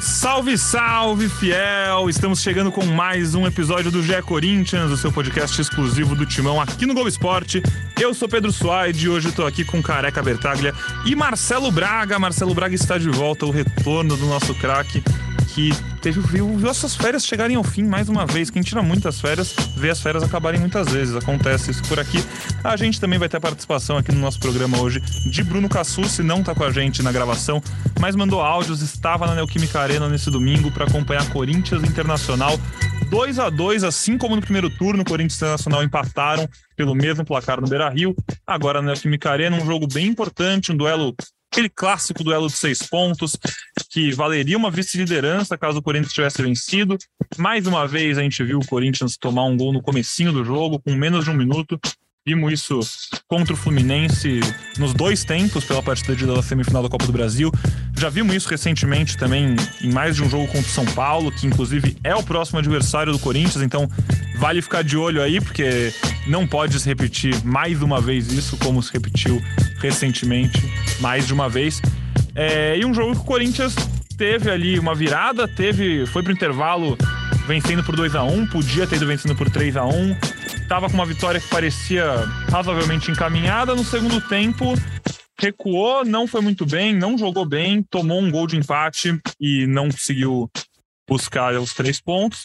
Salve, salve, fiel! Estamos chegando com mais um episódio do GE Corinthians, o seu podcast exclusivo do Timão aqui no Globo Esporte. Eu sou Pedro Suaide e hoje estou aqui com Careca Bertaglia e Marcelo Braga. Marcelo Braga está de volta, o retorno do nosso craque que teve, viu, viu essas férias chegarem ao fim mais uma vez. Quem tira muitas férias, vê as férias acabarem muitas vezes. Acontece isso por aqui. A gente também vai ter participação aqui no nosso programa hoje de Bruno Cassucci, não está com a gente na gravação, mas mandou áudios, estava na Neoquímica Arena nesse domingo para acompanhar Corinthians Internacional 2 a 2 assim como no primeiro turno, Corinthians Internacional empataram pelo mesmo placar no Beira-Rio. Agora na Neoquímica Arena, um jogo bem importante, um duelo aquele clássico duelo de seis pontos, que valeria uma vice-liderança caso o Corinthians tivesse vencido. Mais uma vez a gente viu o Corinthians tomar um gol no comecinho do jogo, com menos de um minuto. Vimos isso contra o Fluminense nos dois tempos pela partida de da semifinal da Copa do Brasil. Já vimos isso recentemente também em mais de um jogo contra o São Paulo, que inclusive é o próximo adversário do Corinthians, então vale ficar de olho aí, porque não pode se repetir mais uma vez isso, como se repetiu recentemente, mais de uma vez. É, e um jogo que o Corinthians teve ali uma virada, teve, foi pro intervalo vencendo por 2 a 1 podia ter ido vencendo por 3 a 1 estava com uma vitória que parecia razoavelmente encaminhada. No segundo tempo, recuou, não foi muito bem, não jogou bem, tomou um gol de empate e não conseguiu buscar os três pontos.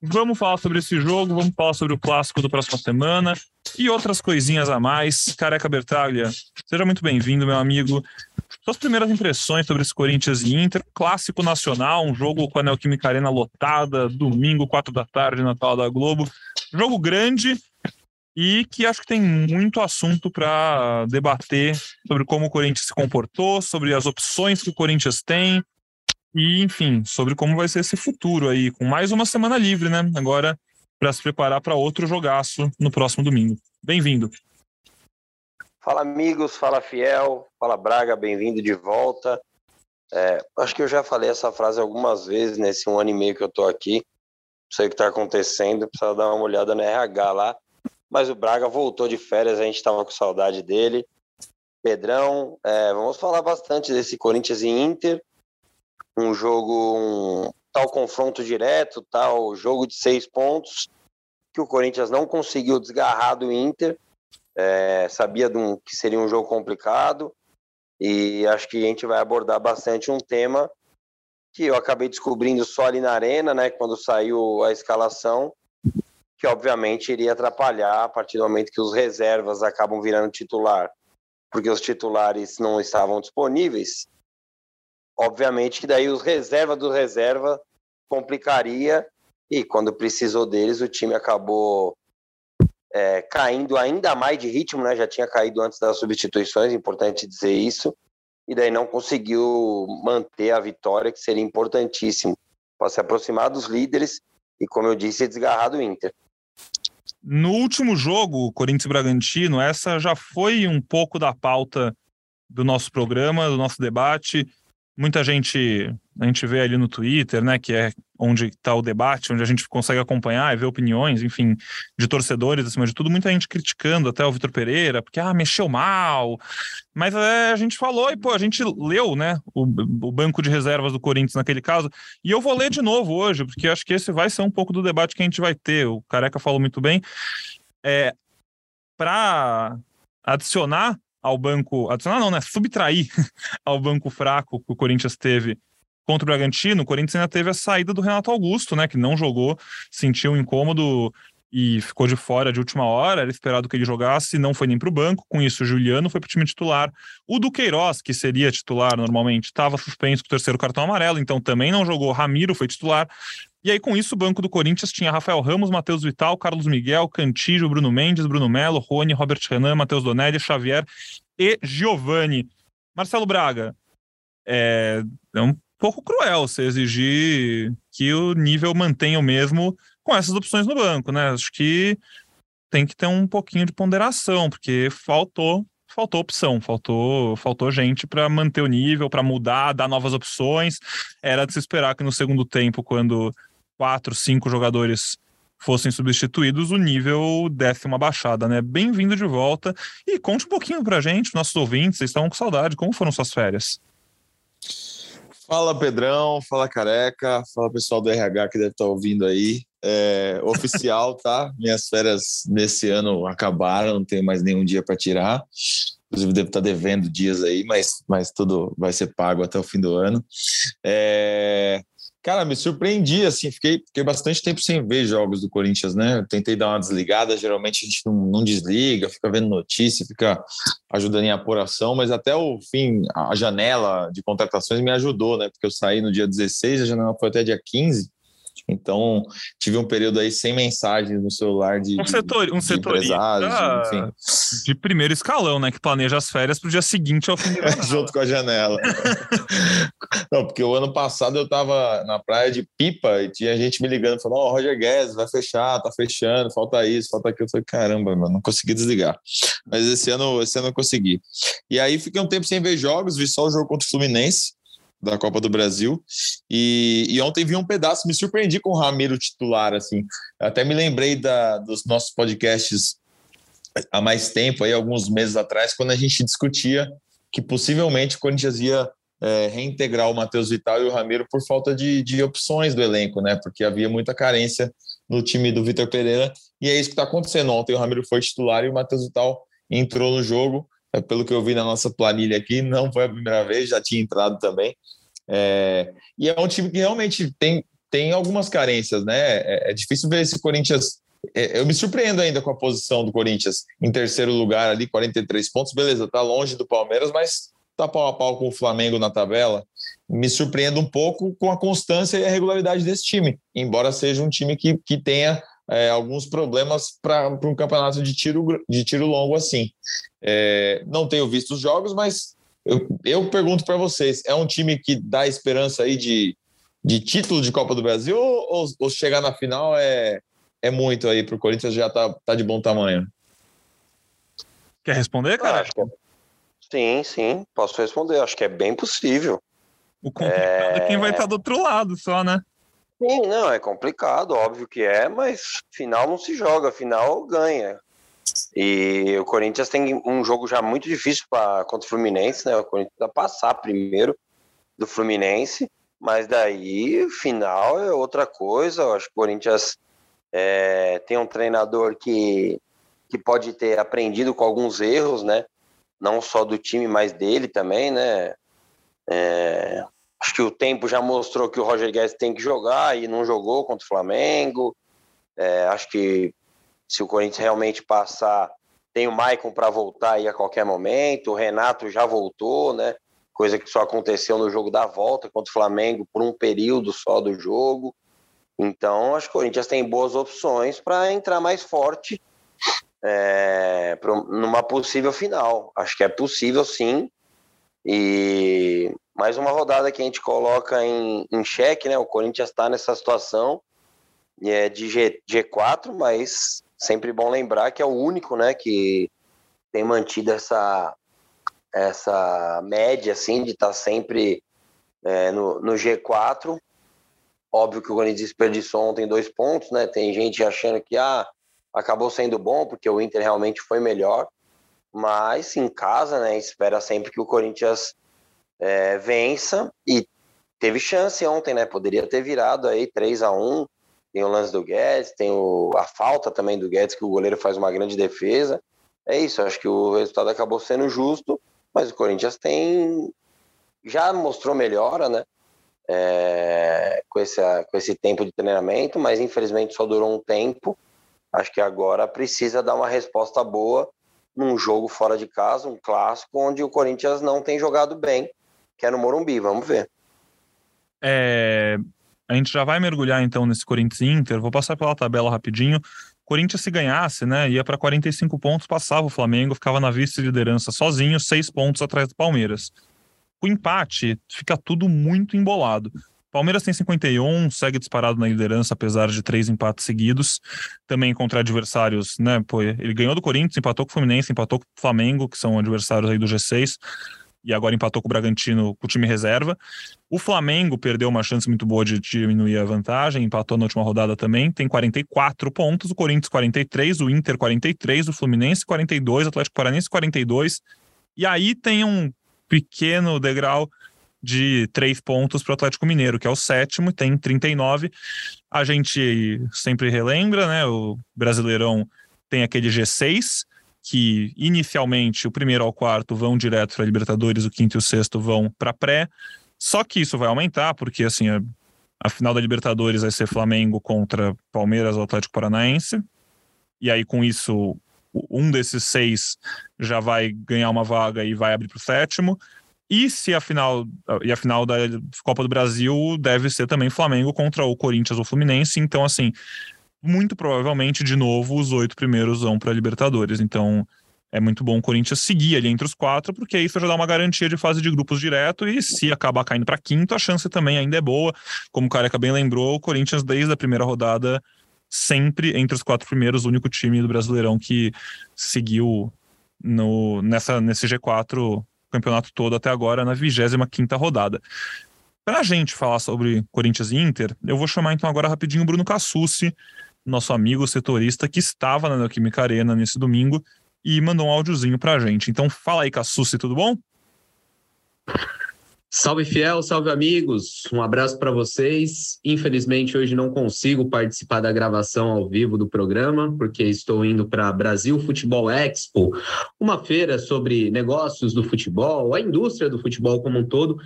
Vamos falar sobre esse jogo, vamos falar sobre o clássico da próxima semana e outras coisinhas a mais. Careca Bertaglia, seja muito bem-vindo, meu amigo. Suas primeiras impressões sobre esse Corinthians e Inter, clássico nacional, um jogo com a Neoquímica Arena lotada, domingo, quatro da tarde, Natal da Globo. Jogo grande e que acho que tem muito assunto para debater sobre como o Corinthians se comportou, sobre as opções que o Corinthians tem e, enfim, sobre como vai ser esse futuro aí, com mais uma semana livre, né? Agora para se preparar para outro jogaço no próximo domingo. Bem-vindo. Fala amigos, fala fiel, fala Braga, bem-vindo de volta. É, acho que eu já falei essa frase algumas vezes nesse um ano e meio que eu tô aqui sei o que está acontecendo, precisa dar uma olhada no RH lá. Mas o Braga voltou de férias, a gente estava com saudade dele. Pedrão, é, vamos falar bastante desse Corinthians e Inter. Um jogo, um tal confronto direto, tal jogo de seis pontos, que o Corinthians não conseguiu desgarrar do Inter. É, sabia um, que seria um jogo complicado. E acho que a gente vai abordar bastante um tema que eu acabei descobrindo só ali na arena, né, quando saiu a escalação, que obviamente iria atrapalhar a partir do momento que os reservas acabam virando titular, porque os titulares não estavam disponíveis. Obviamente que daí os reserva do reserva complicaria e quando precisou deles o time acabou é, caindo ainda mais de ritmo, né? Já tinha caído antes das substituições, importante dizer isso e daí não conseguiu manter a vitória, que seria importantíssimo para se aproximar dos líderes e, como eu disse, desgarrar do Inter. No último jogo, Corinthians Bragantino, essa já foi um pouco da pauta do nosso programa, do nosso debate muita gente a gente vê ali no Twitter, né, que é onde está o debate, onde a gente consegue acompanhar e ver opiniões, enfim, de torcedores acima de tudo, muita gente criticando até o Vitor Pereira, porque ah, mexeu mal. Mas é, a gente falou e pô, a gente leu, né, o, o banco de reservas do Corinthians naquele caso, e eu vou ler de novo hoje, porque acho que esse vai ser um pouco do debate que a gente vai ter. O Careca falou muito bem. É, para adicionar ao banco, adicionar não, né? Subtrair ao banco fraco que o Corinthians teve contra o Bragantino, o Corinthians ainda teve a saída do Renato Augusto, né? Que não jogou, sentiu um incômodo e ficou de fora de última hora. Era esperado que ele jogasse, não foi nem para o banco. Com isso, o Juliano foi para o time titular. O Duqueiroz, que seria titular normalmente, estava suspenso com o terceiro cartão amarelo, então também não jogou. Ramiro foi titular. E aí, com isso, o banco do Corinthians tinha Rafael Ramos, Matheus Vital, Carlos Miguel, Cantillo, Bruno Mendes, Bruno Melo, Rony, Robert Renan, Matheus Donelli, Xavier e Giovani. Marcelo Braga, é, é um pouco cruel você exigir que o nível mantenha o mesmo com essas opções no banco, né? Acho que tem que ter um pouquinho de ponderação, porque faltou faltou opção, faltou, faltou gente para manter o nível, para mudar, dar novas opções. Era de se esperar que no segundo tempo, quando quatro, cinco jogadores fossem substituídos, o nível desse uma baixada, né? Bem-vindo de volta e conte um pouquinho pra gente, nossos ouvintes, vocês estavam com saudade, como foram suas férias? Fala Pedrão, fala Careca, fala pessoal do RH que deve estar ouvindo aí. É, oficial, tá? Minhas férias nesse ano acabaram, não tenho mais nenhum dia para tirar. Inclusive, devo estar devendo dias aí, mas, mas tudo vai ser pago até o fim do ano. É, Cara, me surpreendi, assim, fiquei, fiquei bastante tempo sem ver jogos do Corinthians, né? Eu tentei dar uma desligada, geralmente a gente não, não, desliga, fica vendo notícia, fica ajudando em apuração, mas até o fim, a janela de contratações me ajudou, né? Porque eu saí no dia 16, a janela foi até dia 15, então, tive um período aí sem mensagens no celular de. Um setor, um setorista de primeiro escalão, né? Que planeja as férias para o dia seguinte ao fim do. Junto com a janela. Não, porque o ano passado eu estava na praia de Pipa e tinha gente me ligando, falando: Ó, oh, Roger Guedes vai fechar, tá fechando, falta isso, falta aquilo. Eu falei: caramba, mano, não consegui desligar. Mas esse ano, esse ano eu consegui. E aí fiquei um tempo sem ver jogos, vi só o jogo contra o Fluminense da Copa do Brasil. E, e, ontem vi um pedaço, me surpreendi com o Ramiro titular, assim. Até me lembrei da, dos nossos podcasts há mais tempo, aí alguns meses atrás, quando a gente discutia que possivelmente o Corinthians ia é, reintegrar o Matheus Vital e o Ramiro por falta de, de opções do elenco, né? Porque havia muita carência no time do Vitor Pereira e é isso que está acontecendo. Ontem o Ramiro foi titular e o Matheus Vital entrou no jogo. É, pelo que eu vi na nossa planilha aqui, não foi a primeira vez, já tinha entrado também. É, e é um time que realmente tem, tem algumas carências, né? É, é difícil ver esse Corinthians. É, eu me surpreendo ainda com a posição do Corinthians em terceiro lugar ali, 43 pontos. Beleza, tá longe do Palmeiras, mas tá pau a pau com o Flamengo na tabela. Me surpreendo um pouco com a constância e a regularidade desse time, embora seja um time que, que tenha é, alguns problemas para um campeonato de tiro, de tiro longo assim. É, não tenho visto os jogos, mas eu, eu pergunto para vocês: é um time que dá esperança aí de, de título de Copa do Brasil ou, ou chegar na final é, é muito aí para o Corinthians já tá, tá de bom tamanho? Quer responder, cara? É... Sim, sim, posso responder. Acho que é bem possível. O complicado é, é quem vai estar tá do outro lado só, né? Sim, não, é complicado, óbvio que é, mas final não se joga, final ganha. E o Corinthians tem um jogo já muito difícil pra, contra o Fluminense, né? O Corinthians vai passar primeiro do Fluminense, mas daí final é outra coisa. Eu acho que o Corinthians é, tem um treinador que, que pode ter aprendido com alguns erros, né? Não só do time, mas dele também, né? É, Acho que o tempo já mostrou que o Roger Guedes tem que jogar e não jogou contra o Flamengo. É, acho que se o Corinthians realmente passar, tem o Maicon para voltar aí a qualquer momento. O Renato já voltou, né? Coisa que só aconteceu no jogo da volta contra o Flamengo por um período só do jogo. Então, acho que o Corinthians tem boas opções para entrar mais forte é, numa possível final. Acho que é possível sim. E mais uma rodada que a gente coloca em, em xeque, né? O Corinthians está nessa situação é de G, G4, mas sempre bom lembrar que é o único, né, que tem mantido essa essa média assim de estar tá sempre é, no, no G4. Óbvio que o Corinthians desperdiçou ontem dois pontos, né? Tem gente achando que ah, acabou sendo bom porque o Inter realmente foi melhor, mas em casa, né? Espera sempre que o Corinthians é, vença e teve chance ontem, né? Poderia ter virado aí 3 a 1 Tem o lance do Guedes, tem o, a falta também do Guedes, que o goleiro faz uma grande defesa. É isso, acho que o resultado acabou sendo justo, mas o Corinthians tem. Já mostrou melhora, né? É, com, esse, com esse tempo de treinamento, mas infelizmente só durou um tempo. Acho que agora precisa dar uma resposta boa num jogo fora de casa, um clássico, onde o Corinthians não tem jogado bem que é no Morumbi, vamos ver. É, a gente já vai mergulhar então nesse Corinthians Inter, vou passar pela tabela rapidinho. Corinthians se ganhasse, né, ia para 45 pontos, passava o Flamengo, ficava na vice-liderança sozinho, seis pontos atrás do Palmeiras. O empate fica tudo muito embolado. Palmeiras tem 51, segue disparado na liderança, apesar de três empates seguidos. Também contra adversários, né? Pô, ele ganhou do Corinthians, empatou com o Fluminense, empatou com o Flamengo, que são adversários aí do G6 e agora empatou com o Bragantino com o time reserva. O Flamengo perdeu uma chance muito boa de diminuir a vantagem, empatou na última rodada também, tem 44 pontos, o Corinthians 43, o Inter 43, o Fluminense 42, o Atlético Paranense 42. E aí tem um pequeno degrau de três pontos para o Atlético Mineiro, que é o sétimo, tem 39. A gente sempre relembra, né? O Brasileirão tem aquele G6, que inicialmente o primeiro ao quarto vão direto para a Libertadores, o quinto e o sexto vão para pré. Só que isso vai aumentar, porque assim, a, a, final da Libertadores vai ser Flamengo contra Palmeiras ou Atlético Paranaense. E aí, com isso, um desses seis já vai ganhar uma vaga e vai abrir para o sétimo. E se a final e a final da Copa do Brasil deve ser também Flamengo contra o Corinthians ou Fluminense. Então, assim, muito provavelmente, de novo, os oito primeiros vão para Libertadores. Então, é muito bom o Corinthians seguir ali entre os quatro, porque isso já dá uma garantia de fase de grupos direto. E se acabar caindo para quinto, a chance também ainda é boa. Como o Careca bem lembrou, o Corinthians, desde a primeira rodada, sempre entre os quatro primeiros, o único time do Brasileirão que seguiu no, nessa, nesse G4 o campeonato todo até agora, na 25 quinta rodada. Para a gente falar sobre Corinthians e Inter, eu vou chamar então agora rapidinho o Bruno Cassucci, nosso amigo setorista que estava na Neoquímica Arena nesse domingo e mandou um áudiozinho para a gente. Então fala aí, Cassucci, tudo bom? Salve fiel, salve amigos, um abraço para vocês. Infelizmente hoje não consigo participar da gravação ao vivo do programa, porque estou indo para Brasil Futebol Expo, uma feira sobre negócios do futebol, a indústria do futebol como um todo,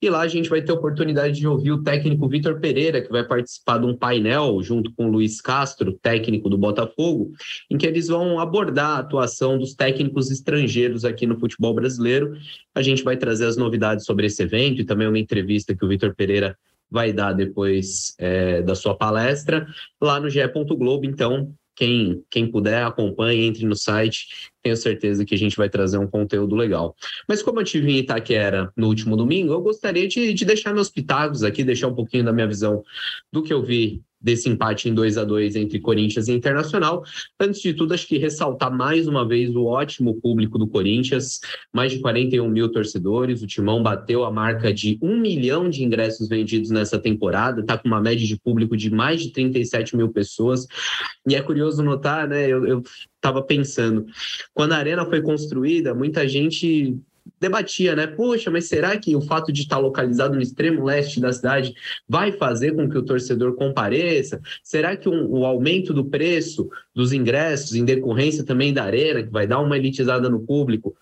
e lá a gente vai ter a oportunidade de ouvir o técnico Vitor Pereira, que vai participar de um painel junto com o Luiz Castro, técnico do Botafogo, em que eles vão abordar a atuação dos técnicos estrangeiros aqui no futebol brasileiro. A gente vai trazer as novidades sobre esse evento e também uma entrevista que o Vitor Pereira vai dar depois é, da sua palestra lá no GE. Globo. Então, quem, quem puder, acompanhe, entre no site. Tenho certeza que a gente vai trazer um conteúdo legal. Mas como eu tive em Itaquera no último domingo, eu gostaria de, de deixar meus pitacos aqui, deixar um pouquinho da minha visão do que eu vi desse empate em 2 a 2 entre Corinthians e Internacional. Antes de tudo, acho que ressaltar mais uma vez o ótimo público do Corinthians, mais de 41 mil torcedores, o Timão bateu a marca de um milhão de ingressos vendidos nessa temporada, está com uma média de público de mais de 37 mil pessoas, e é curioso notar, né, eu estava pensando, quando a arena foi construída, muita gente debatia, né? Poxa, mas será que o fato de estar localizado no extremo leste da cidade vai fazer com que o torcedor compareça? Será que um, o aumento do preço dos ingressos, em decorrência também da arena, que vai dar uma elitizada no público,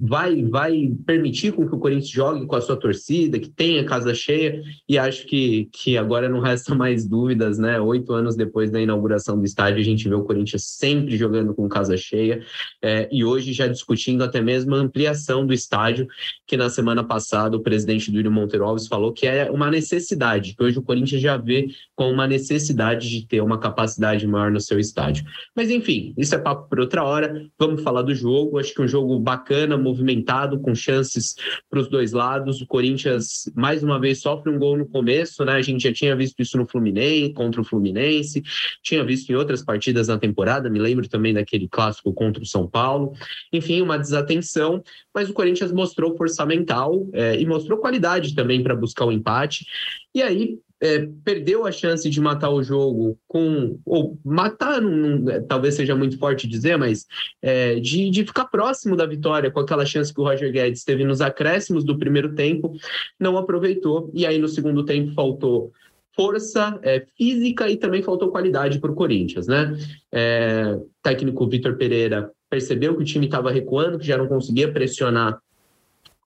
vai, vai permitir com que o Corinthians jogue com a sua torcida, que tenha casa cheia, e acho que, que agora não resta mais dúvidas, né? Oito anos depois da inauguração do estádio, a gente vê o Corinthians sempre jogando com casa cheia, é, e hoje já discutindo até mesmo a ampliação do estádio, que na semana passada o presidente do William Monteiro Alves falou que é uma necessidade, que hoje o Corinthians já vê como uma necessidade de ter uma capacidade maior no seu estádio. Mas enfim, isso é papo por outra hora, vamos falar do jogo, acho que um jogo bacana movimentado, com chances para os dois lados. O Corinthians, mais uma vez, sofre um gol no começo, né? A gente já tinha visto isso no Fluminense, contra o Fluminense, tinha visto em outras partidas na temporada, me lembro também daquele clássico contra o São Paulo. Enfim, uma desatenção, mas o Corinthians mostrou força mental é, e mostrou qualidade também para buscar o empate. E aí, é, perdeu a chance de matar o jogo com. Ou matar, é, talvez seja muito forte dizer, mas é, de, de ficar próximo da vitória com aquela chance que o Roger Guedes teve nos acréscimos do primeiro tempo, não aproveitou. E aí no segundo tempo faltou força é, física e também faltou qualidade para o Corinthians, né? É, técnico Vitor Pereira percebeu que o time estava recuando, que já não conseguia pressionar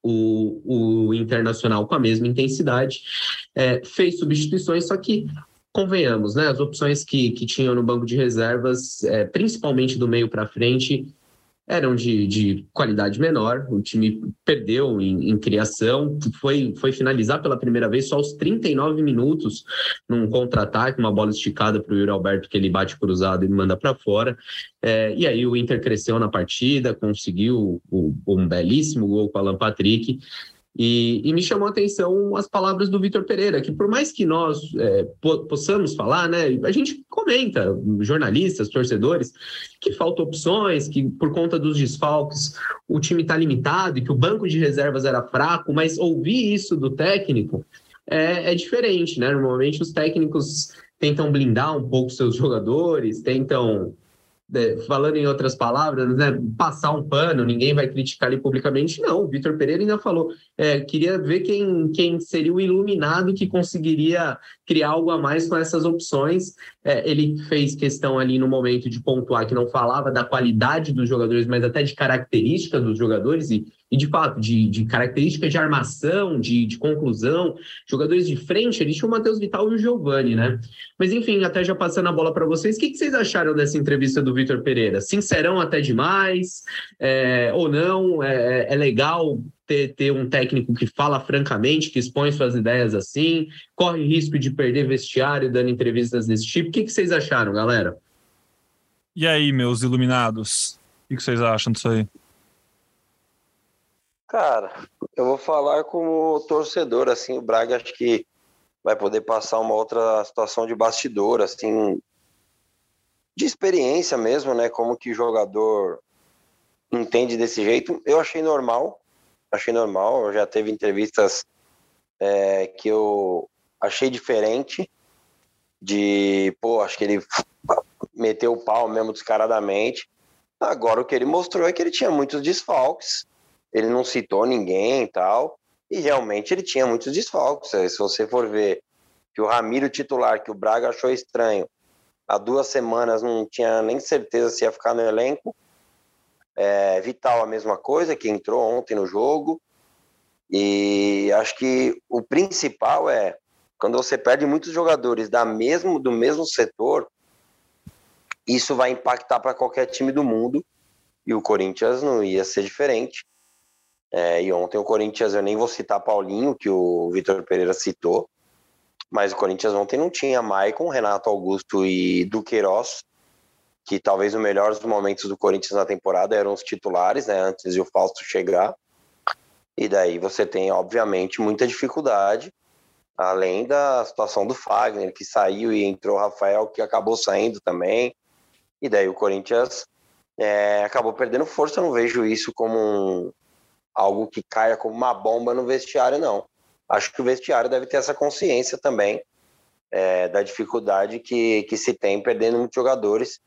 o, o Internacional com a mesma intensidade, é, fez substituições, só que convenhamos, né? As opções que, que tinham no banco de reservas, é, principalmente do meio para frente, eram de, de qualidade menor. O time perdeu em, em, criação, foi, foi finalizar pela primeira vez só aos 39 minutos num contra-ataque, uma bola esticada para o Yuri Alberto que ele bate cruzado e manda para fora. É, e aí o Inter cresceu na partida, conseguiu o, um belíssimo gol com o Alan Patrick. E, e, me chamou a atenção as palavras do Vitor Pereira, que por mais que nós é, possamos falar, né, a gente comenta, jornalistas, torcedores, que faltam opções, que por conta dos desfalques o time está limitado e que o banco de reservas era fraco, mas ouvir isso do técnico é, é diferente, né? Normalmente os técnicos tentam blindar um pouco seus jogadores, tentam falando em outras palavras, né, passar um pano, ninguém vai criticar ele publicamente. Não, o Vitor Pereira ainda falou, é, queria ver quem, quem seria o iluminado que conseguiria criar algo a mais com essas opções. É, ele fez questão ali no momento de pontuar que não falava da qualidade dos jogadores, mas até de característica dos jogadores, e e de fato, de, de características de armação, de, de conclusão, jogadores de frente, ali tinha o Matheus Vital e o Giovani, né? Mas enfim, até já passando a bola para vocês, o que, que, vocês acharam dessa entrevista do Vitor Pereira? Sincerão até demais, é, ou não? É, é legal ter, ter um técnico que fala francamente, que expõe suas ideias assim, corre risco de perder vestiário dando entrevistas desse tipo. O que, que vocês acharam, galera? E aí, meus iluminados? O que vocês acham disso aí? Cara, eu vou falar como torcedor, assim, o Braga acho que vai poder passar uma outra situação de bastidor, assim, de experiência mesmo, né? Como que jogador entende desse jeito. Eu achei normal, achei normal. Já teve entrevistas é, que eu achei diferente, de, pô, acho que ele meteu o pau mesmo descaradamente. Agora o que ele mostrou é que ele tinha muitos desfalques ele não citou ninguém e tal, e realmente ele tinha muitos desfalques. Se você for ver que o Ramiro titular, que o Braga achou estranho, há duas semanas não tinha nem certeza se ia ficar no elenco. É, Vital a mesma coisa, que entrou ontem no jogo. E acho que o principal é quando você perde muitos jogadores da mesmo, do mesmo setor, isso vai impactar para qualquer time do mundo. E o Corinthians não ia ser diferente. É, e ontem o Corinthians, eu nem vou citar Paulinho, que o Vitor Pereira citou, mas o Corinthians ontem não tinha Maicon, Renato Augusto e Duqueiroz, que talvez os melhores momentos do Corinthians na temporada eram os titulares, né, antes de o Fausto chegar. E daí você tem, obviamente, muita dificuldade, além da situação do Fagner, que saiu e entrou o Rafael, que acabou saindo também. E daí o Corinthians é, acabou perdendo força. Eu não vejo isso como um, algo que caia como uma bomba no vestiário, não. Acho que o vestiário deve ter essa consciência também é, da dificuldade que, que se tem perdendo muitos jogadores,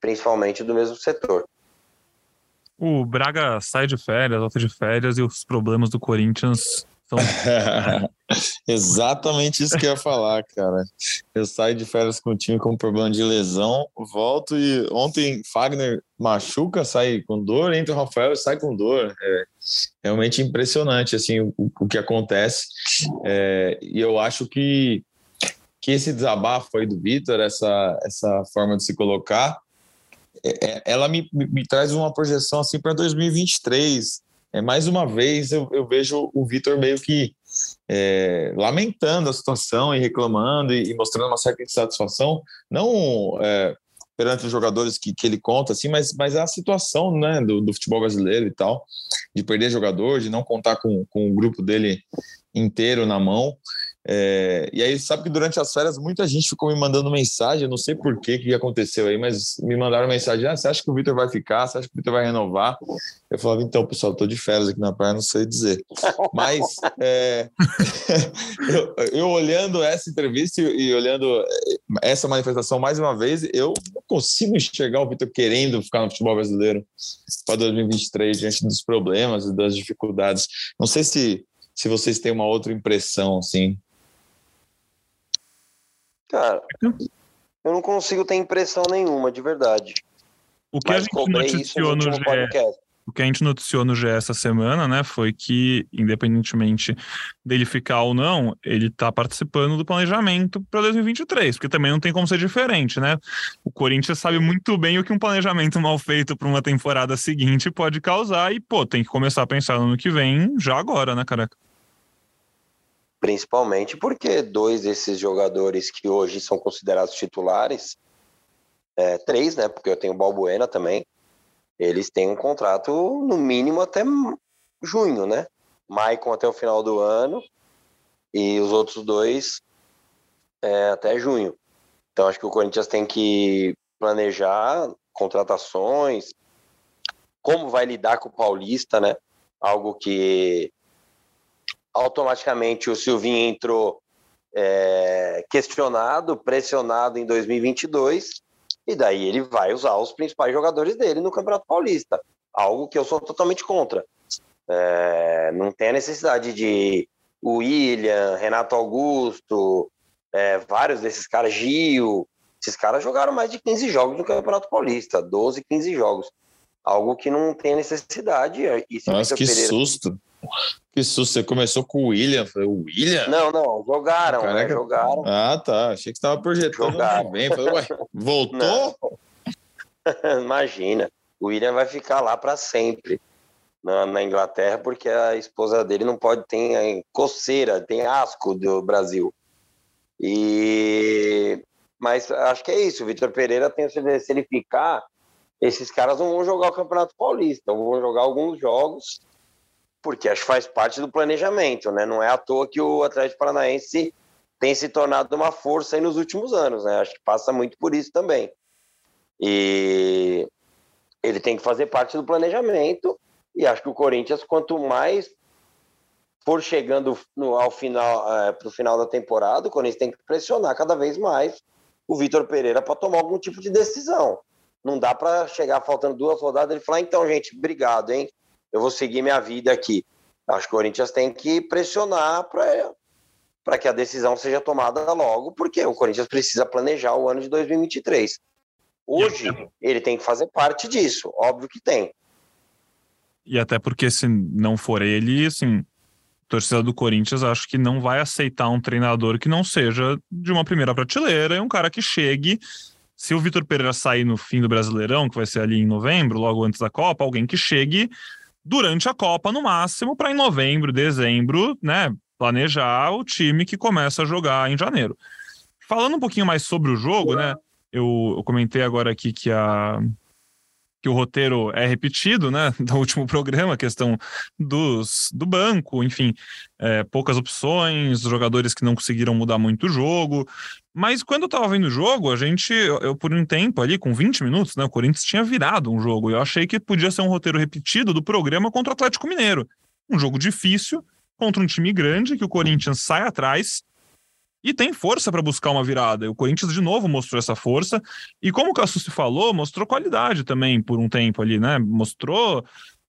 principalmente do mesmo setor. O Braga sai de férias, volta de férias e os problemas do Corinthians são. Exatamente isso que eu ia falar, cara. Eu saio de férias com o time com problema de lesão, volto e ontem Fagner machuca, sai com dor, entra o Rafael e sai com dor. É realmente impressionante assim o, o que acontece. É, e eu acho que, que esse desabafo aí do Vitor, essa, essa forma de se colocar, é, é ela me, me traz uma projeção assim para 2023 é, mais uma vez eu, eu vejo o Vitor meio que é, lamentando a situação e reclamando e, e, mostrando uma certa insatisfação, não é, perante os jogadores que, que ele conta, assim, mas, mas a situação né, do, do, futebol brasileiro e tal, de perder jogador, de não contar com, com o grupo dele inteiro na mão. É, e aí, sabe que durante as férias muita gente ficou me mandando mensagem, eu não sei por que que aconteceu aí, mas me mandaram mensagem: ah, você acha que o Vitor vai ficar? Você acha que o Vitor vai renovar? Eu falava: então, pessoal, estou de férias aqui na praia, não sei dizer. Mas é, eu, eu, olhando essa entrevista e, e, olhando essa manifestação mais uma vez, eu não consigo enxergar o Vitor querendo ficar no futebol brasileiro para 2023 diante dos problemas e das dificuldades. Não sei se se vocês têm uma outra impressão, assim. Cara, eu não consigo ter impressão nenhuma, de verdade. O que Mas a gente noticiou no, o que a gente noticiou no GE essa semana, né, foi que, independentemente dele ficar ou não, ele está participando do planejamento para 2023, porque também não tem como ser diferente, né? O Corinthians sabe muito bem o que um planejamento mal feito para uma temporada seguinte pode causar e, pô, tem que começar a pensar no ano que vem já agora, né, careca? Principalmente porque dois desses jogadores que hoje são considerados titulares, é, três, né? Porque eu tenho o Balbuena também, eles têm um contrato no mínimo até junho, né? Maicon até o final do ano e os outros dois é, até junho. Então acho que o Corinthians tem que planejar contratações, como vai lidar com o Paulista, né? Algo que automaticamente o Silvinho entrou é, questionado, pressionado em 2022, e daí ele vai usar os principais jogadores dele no Campeonato Paulista. Algo que eu sou totalmente contra. É, não tem a necessidade de o William, Renato Augusto, é, vários desses caras, Gil, esses caras jogaram mais de 15 jogos no Campeonato Paulista, 12, 15 jogos. Algo que não tem necessidade. Nossa, que Pereira... susto. Que susto, você começou com o William. Falei, o William? Não, não, jogaram, né? Jogaram. Ah, tá. Achei que você estava projetando jogaram. bem. Falei, ué, voltou? Imagina. O William vai ficar lá para sempre na, na, Inglaterra, porque a esposa dele não pode ter coceira, tem asco do Brasil. E mas acho que é isso. O Vitor Pereira tem se ele ficar, esses caras não vão jogar o Campeonato Paulista, vão jogar alguns jogos, porque acho que faz parte do planejamento, né? Não é à toa que o Atlético Paranaense tem se tornado uma força nos últimos anos, né? Acho que passa muito por isso também. E ele tem que fazer parte do planejamento. E acho que o Corinthians, quanto mais for chegando no, ao final, é, para o final da temporada, o Corinthians tem que pressionar cada vez mais o Vitor Pereira para tomar algum tipo de decisão. Não dá para chegar faltando duas rodadas e falar, então, gente, obrigado, hein? Eu vou seguir minha vida aqui. Acho que o Corinthians tem que pressionar para que a decisão seja tomada logo, porque o Corinthians precisa planejar o ano de 2023. Hoje, ele tem que fazer parte disso, óbvio que tem. E até porque se não for ele, assim, torcida do Corinthians acho que não vai aceitar um treinador que não seja de uma primeira prateleira e um cara que chegue. Se o Vitor Pereira sair no fim do Brasileirão, que vai ser ali em novembro, logo antes da Copa, alguém que chegue durante a Copa no máximo para em novembro, dezembro, né, planejar o time que começa a jogar em janeiro. Falando um pouquinho mais sobre o jogo, né, eu, eu comentei agora aqui que a que o roteiro é repetido, né, do último programa, a questão dos, do banco, enfim, é, poucas opções, jogadores que não conseguiram mudar muito o jogo. Mas quando eu tava vendo o jogo, a gente, eu, por um tempo ali, com 20 minutos, né, o Corinthians tinha virado um jogo. Eu achei que podia ser um roteiro repetido do programa contra o Atlético Mineiro. Um jogo difícil, contra um time grande, que o Corinthians sai atrás, e tem força para buscar uma virada. O Corinthians de novo mostrou essa força e como o Cassucci falou, mostrou qualidade também por um tempo ali, né? Mostrou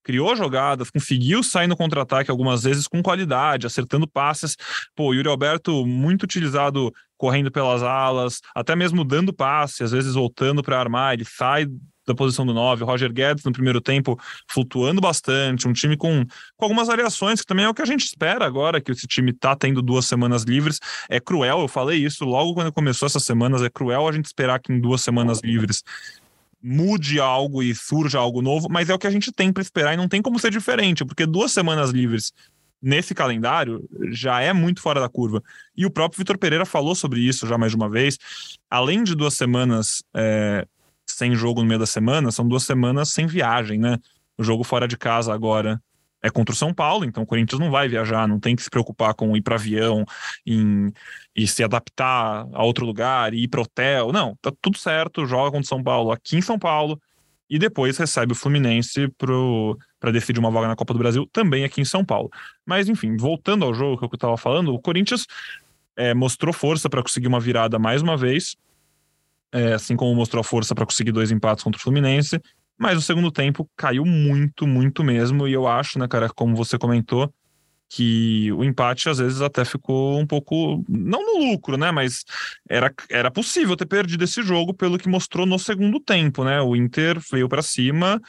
criou jogadas, conseguiu sair no contra-ataque algumas vezes com qualidade, acertando passes. Pô, Yuri Alberto muito utilizado correndo pelas alas, até mesmo dando passe, às vezes voltando para armar, ele sai da posição do 9. Roger Guedes no primeiro tempo flutuando bastante, um time com, com algumas variações, que também é o que a gente espera agora, que esse time tá tendo duas semanas livres. É cruel, eu falei isso logo quando começou essas semanas, é cruel a gente esperar que em duas semanas livres mude algo e surja algo novo, mas é o que a gente tem para esperar e não tem como ser diferente, porque duas semanas livres nesse calendário já é muito fora da curva. E o próprio Vitor Pereira falou sobre isso já mais de uma vez. Além de duas semanas é, sem jogo no meio da semana, são duas semanas sem viagem, né? O jogo fora de casa agora é contra o São Paulo, então o Corinthians não vai viajar, não tem que se preocupar com ir para avião em, e se adaptar a outro lugar, e ir para hotel. Não, tá tudo certo, joga contra o São Paulo aqui em São Paulo e depois recebe o Fluminense para decidir uma vaga na Copa do Brasil, também aqui em São Paulo. Mas enfim, voltando ao jogo que eu estava falando, o Corinthians é, mostrou força para conseguir uma virada mais uma vez, é, assim como mostrou força para conseguir dois empates contra o Fluminense, mas o segundo tempo caiu muito, muito mesmo, e eu acho, né, cara, como você comentou, que o empate às vezes até ficou um pouco, não no lucro, né, mas era, era possível ter perdido esse jogo pelo que mostrou no segundo tempo, né, o Inter veio para cima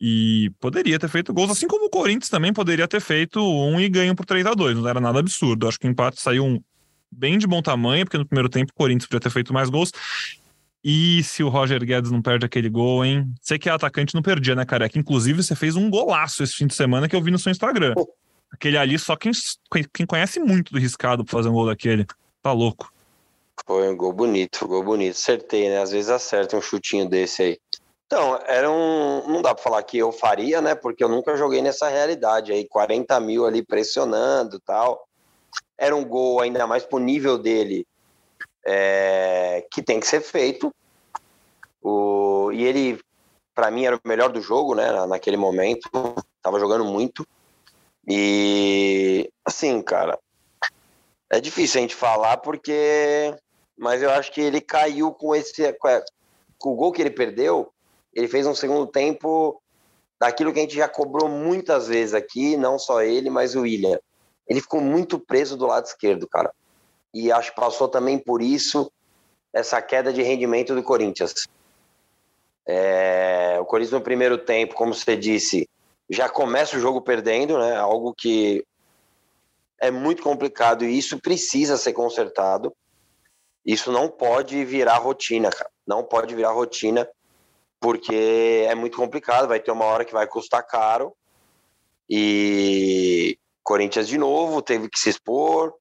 e poderia ter feito gols, assim como o Corinthians também poderia ter feito um e ganho por 3 a 2 não era nada absurdo, acho que o empate saiu um, bem de bom tamanho, porque no primeiro tempo o Corinthians podia ter feito mais gols, e se o Roger Guedes não perde aquele gol, hein? Você que é atacante não perdia, né, careca? Inclusive, você fez um golaço esse fim de semana que eu vi no seu Instagram. Aquele ali, só quem, quem conhece muito do riscado pra fazer um gol daquele. Tá louco. Foi um gol bonito, um gol bonito. Acertei, né? Às vezes acerta um chutinho desse aí. Então, era um. Não dá para falar que eu faria, né? Porque eu nunca joguei nessa realidade aí, 40 mil ali pressionando tal. Era um gol ainda mais pro nível dele, é, que tem que ser feito. O, e ele, para mim, era o melhor do jogo, né? Naquele momento, tava jogando muito. E assim, cara, é difícil a gente falar porque, mas eu acho que ele caiu com esse, com o gol que ele perdeu ele fez um segundo tempo daquilo que a gente já cobrou muitas vezes aqui, não só ele, mas o William. Ele ficou muito preso do lado esquerdo, cara. E acho que passou também por isso essa queda de rendimento do Corinthians. É, o Corinthians no primeiro tempo, como você disse, já começa o jogo perdendo, né? Algo que é muito complicado e isso precisa ser consertado. Isso não pode virar rotina, cara. Não pode virar rotina porque é muito complicado, vai ter uma hora que vai custar caro. E Corinthians de novo teve que se expor,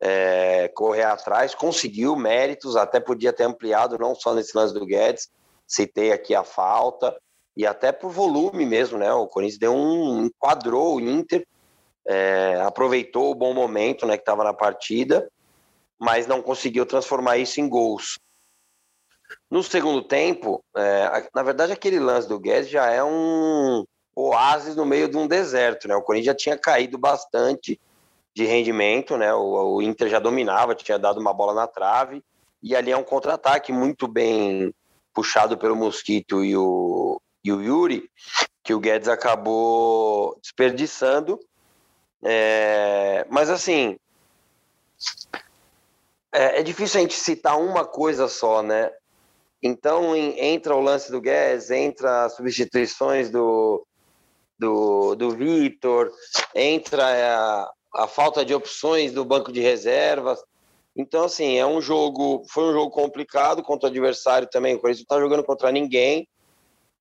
é, correr atrás, conseguiu méritos, até podia ter ampliado, não só nesse lance do Guedes, citei aqui a falta, e até por volume mesmo, né? O Corinthians deu um enquadrou o Inter, é, aproveitou o bom momento né, que estava na partida, mas não conseguiu transformar isso em gols. No segundo tempo, é, na verdade, aquele lance do Guedes já é um oásis no meio de um deserto, né? O Corinthians já tinha caído bastante de rendimento, né? O, o Inter já dominava, tinha dado uma bola na trave, e ali é um contra-ataque muito bem puxado pelo Mosquito e o, e o Yuri, que o Guedes acabou desperdiçando. É, mas assim, é, é, difícil a gente citar uma coisa só, né? Então em, entra o lance do Guedes, entra as substituições do, do, do Vitor, entra a, a falta de opções do banco de reservas. Então, assim, é um jogo. Foi um jogo complicado contra o adversário também. O Corinthians não está jogando contra ninguém.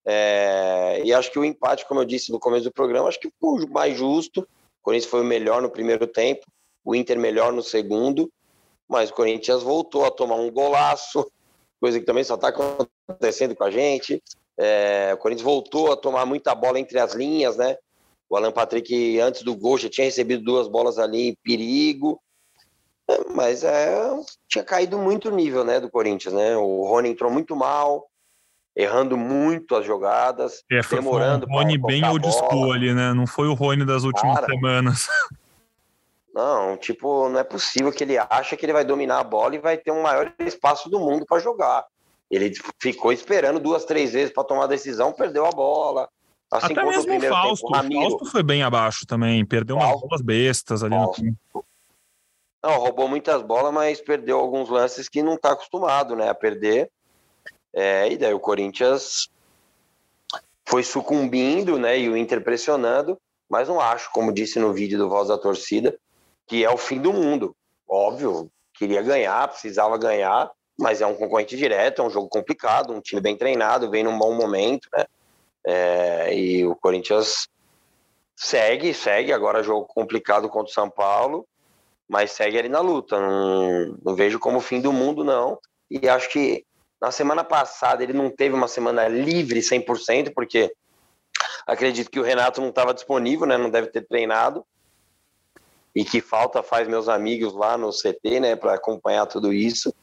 É, e acho que o empate, como eu disse no começo do programa, acho que foi mais justo. O Corinthians foi o melhor no primeiro tempo, o Inter melhor no segundo, mas o Corinthians voltou a tomar um golaço, coisa que também só está acontecendo com a gente. É, o Corinthians voltou a tomar muita bola entre as linhas, né? O Alan Patrick, antes do gol, já tinha recebido duas bolas ali em perigo. É, mas é, tinha caído muito o nível né, do Corinthians, né? O Rony entrou muito mal, errando muito as jogadas, é, foi, demorando. Foi um Rony bem old school ali, né? Não foi o Rony das últimas Cara, semanas. Não, tipo, não é possível que ele acha que ele vai dominar a bola e vai ter um maior espaço do mundo para jogar. Ele ficou esperando duas, três vezes para tomar a decisão, perdeu a bola. Assim Até mesmo o Fausto. Tempo, o Fausto foi bem abaixo também, perdeu umas bolas bestas ali Fausto. no Não, roubou muitas bolas, mas perdeu alguns lances que não está acostumado né, a perder. É, e daí o Corinthians foi sucumbindo, né? E o Inter pressionando, mas não acho, como disse no vídeo do Voz da Torcida, que é o fim do mundo. Óbvio, queria ganhar, precisava ganhar, mas é um concorrente direto, é um jogo complicado, um time bem treinado, vem num bom momento, né? É, e o Corinthians segue, segue, agora jogo complicado contra o São Paulo, mas segue ali na luta. Não, não vejo como fim do mundo, não. E acho que na semana passada ele não teve uma semana livre 100%, porque acredito que o Renato não estava disponível, né? Não deve ter treinado e que falta faz meus amigos lá no CT, né, para acompanhar tudo isso.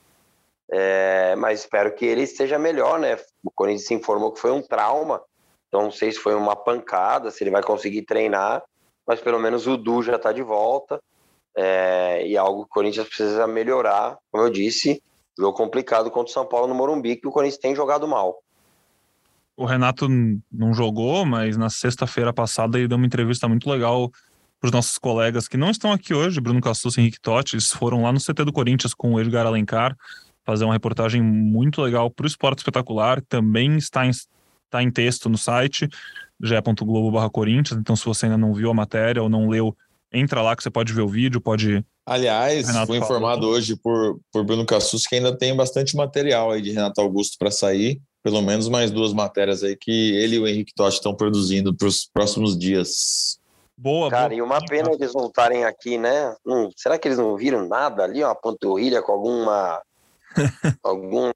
É, mas espero que ele esteja melhor, né? O Corinthians se informou que foi um trauma, então não sei se foi uma pancada, se ele vai conseguir treinar, mas pelo menos o Du já está de volta. É, e é algo que o Corinthians precisa melhorar, como eu disse, jogo complicado contra o São Paulo no Morumbi, que o Corinthians tem jogado mal. O Renato não jogou, mas na sexta-feira passada ele deu uma entrevista muito legal para os nossos colegas que não estão aqui hoje, Bruno Cassus e Henrique Totti, eles foram lá no CT do Corinthians com o Edgar Alencar fazer uma reportagem muito legal para o Esporte Espetacular, também está em, está em texto no site ge.globo Corinthians, então se você ainda não viu a matéria ou não leu, entra lá que você pode ver o vídeo, pode... Aliás, Renato fui informado falou. hoje por, por Bruno Cassus que ainda tem bastante material aí de Renato Augusto para sair, pelo menos mais duas matérias aí que ele e o Henrique Totti estão produzindo para os próximos dias. Boa, Cara, boa. e uma pena eles voltarem aqui, né? Hum, será que eles não viram nada ali? Uma panturrilha com alguma. alguma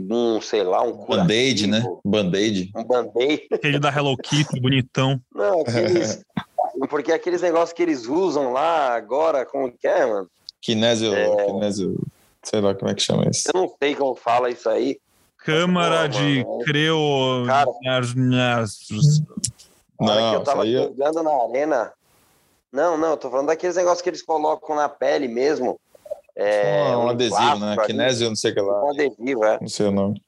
um, sei lá, um Band-aid, né? Band-aid. Um band-aid. Aquele da Hello Kitty, bonitão. Não, aqueles. porque aqueles negócios que eles usam lá agora, como que é, mano? Kinésio, é... kinésio, sei lá como é que chama isso. Eu não sei como fala isso aí. Câmara de mano, creo. Cara, não, que eu tava é- jogando na arena. Não, não, tô falando daqueles negócios que eles colocam na pele mesmo. É, um, um adesivo, né? Kinésio, não sei o que lá. Um adesivo, é. Não sei o nome.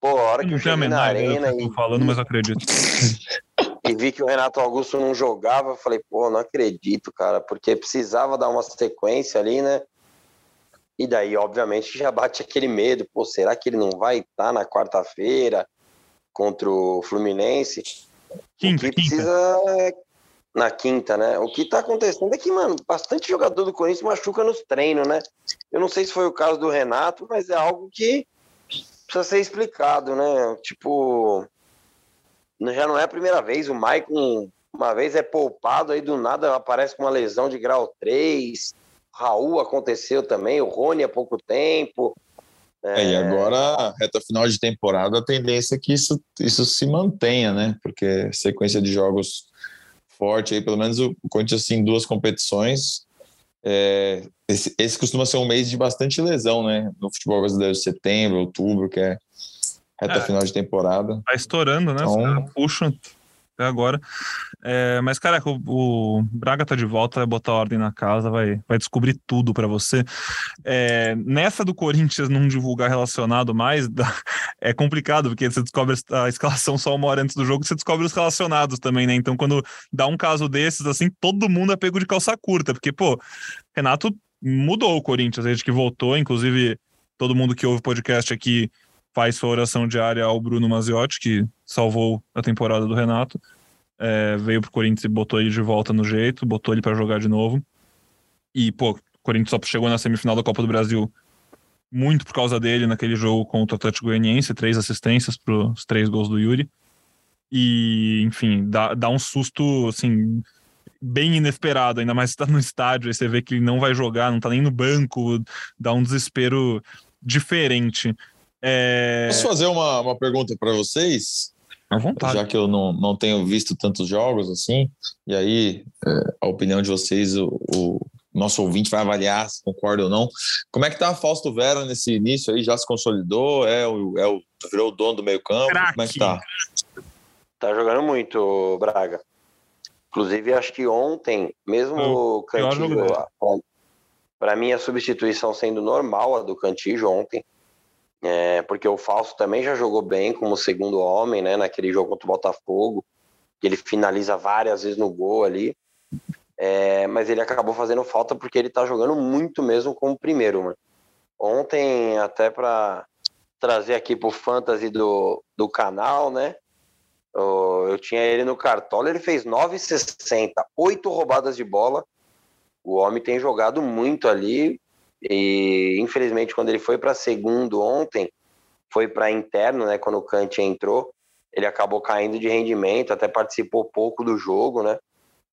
Pô, a hora que eu cheguei na arena e... falando, mas acredito. e vi que o Renato Augusto não jogava, eu falei, pô, não acredito, cara, porque precisava dar uma sequência ali, né? E daí, obviamente, já bate aquele medo, pô, será que ele não vai estar tá na quarta-feira contra o Fluminense? Quinta, o que precisa quinta. Na quinta, né? O que tá acontecendo é que, mano, bastante jogador do Corinthians machuca nos treinos, né? Eu não sei se foi o caso do Renato, mas é algo que precisa ser explicado, né? Tipo, já não é a primeira vez. O Maicon, uma vez é poupado, aí do nada aparece com uma lesão de grau 3. Raul aconteceu também, o Rony há pouco tempo. É, e agora, reta final de temporada, a tendência é que isso, isso se mantenha, né? Porque sequência de jogos forte aí, pelo menos o Corinthians assim, duas competições. É, esse, esse costuma ser um mês de bastante lesão, né? No futebol brasileiro, setembro, outubro, que é reta é, final de temporada. Tá estourando, né? Então, puxa até agora. É, mas, cara, o, o, Braga tá de volta, vai botar ordem na casa, vai, vai descobrir tudo para você. É, nessa do Corinthians não divulgar relacionado mais, é complicado, porque você descobre a escalação só uma hora antes do jogo, você descobre os relacionados também, né? Então, quando dá um caso desses, assim, todo mundo é pego de calça curta, porque, pô, Renato mudou o Corinthians desde que voltou, inclusive todo mundo que ouve o podcast aqui faz sua oração diária ao Bruno Maziotti, que salvou a temporada do Renato. É, veio pro Corinthians e botou ele de volta no jeito, botou ele para jogar de novo. E, pô, o Corinthians só chegou na semifinal da Copa do Brasil muito por causa dele naquele jogo contra o Atlético Goianiense, três assistências para os três gols do Yuri. E, enfim, dá, dá um susto, assim, bem inesperado, ainda mais se tá no estádio, aí você vê que ele não vai jogar, não tá nem no banco, dá um desespero diferente. É... Posso fazer uma, uma pergunta para vocês? À vontade. Já que eu não, não tenho visto tantos jogos assim, e aí é, a opinião de vocês, o, o, nosso ouvinte vai avaliar se concorda ou não. Como é que tá a Fausto Vera nesse início aí? Já se consolidou? É o, é o, virou o dono do meio campo? Como é que tá? Tá jogando muito, Braga. Inclusive, acho que ontem, mesmo o Cantillo, para mim a substituição sendo normal, a do Cantillo ontem, é, porque o Falso também já jogou bem como segundo homem, né, naquele jogo contra o Botafogo, que ele finaliza várias vezes no gol ali, é, mas ele acabou fazendo falta porque ele tá jogando muito mesmo como primeiro, mano. Ontem, até para trazer aqui pro fantasy do, do canal, né, eu tinha ele no cartola, ele fez 9,60, oito roubadas de bola, o homem tem jogado muito ali, e infelizmente, quando ele foi para segundo ontem, foi para interno, né? Quando o Kant entrou, ele acabou caindo de rendimento, até participou pouco do jogo, né?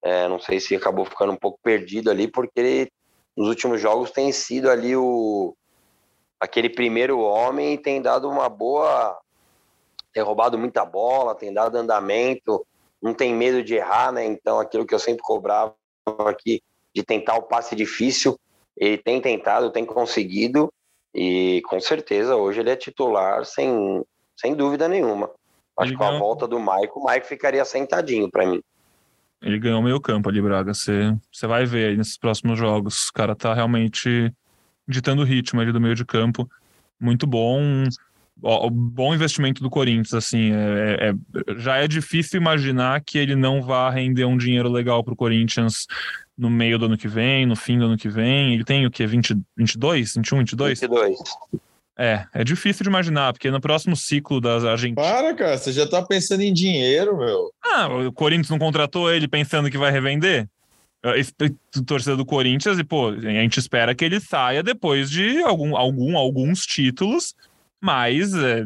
É, não sei se acabou ficando um pouco perdido ali, porque ele, nos últimos jogos tem sido ali o aquele primeiro homem e tem dado uma boa. tem roubado muita bola, tem dado andamento, não tem medo de errar, né? Então, aquilo que eu sempre cobrava aqui, de tentar o passe difícil, ele tem tentado, tem conseguido e com certeza hoje ele é titular sem, sem dúvida nenhuma. Acho ele que com a volta do Maico, o Maico ficaria sentadinho para mim. Ele ganhou meio campo ali, Braga. Você vai ver aí nesses próximos jogos. O cara tá realmente ditando o ritmo ali do meio de campo. Muito bom. Ó, bom investimento do Corinthians, assim. É, é, já é difícil imaginar que ele não vá render um dinheiro legal pro Corinthians no meio do ano que vem, no fim do ano que vem. Ele tem o quê? 20, 22, 21, 22? 22. É, é difícil de imaginar, porque no próximo ciclo das Argentinas. Para, cara, você já tá pensando em dinheiro, meu. Ah, o Corinthians não contratou ele pensando que vai revender? Torcedor do Corinthians, e pô, a gente espera que ele saia depois de algum, algum alguns títulos, mas é,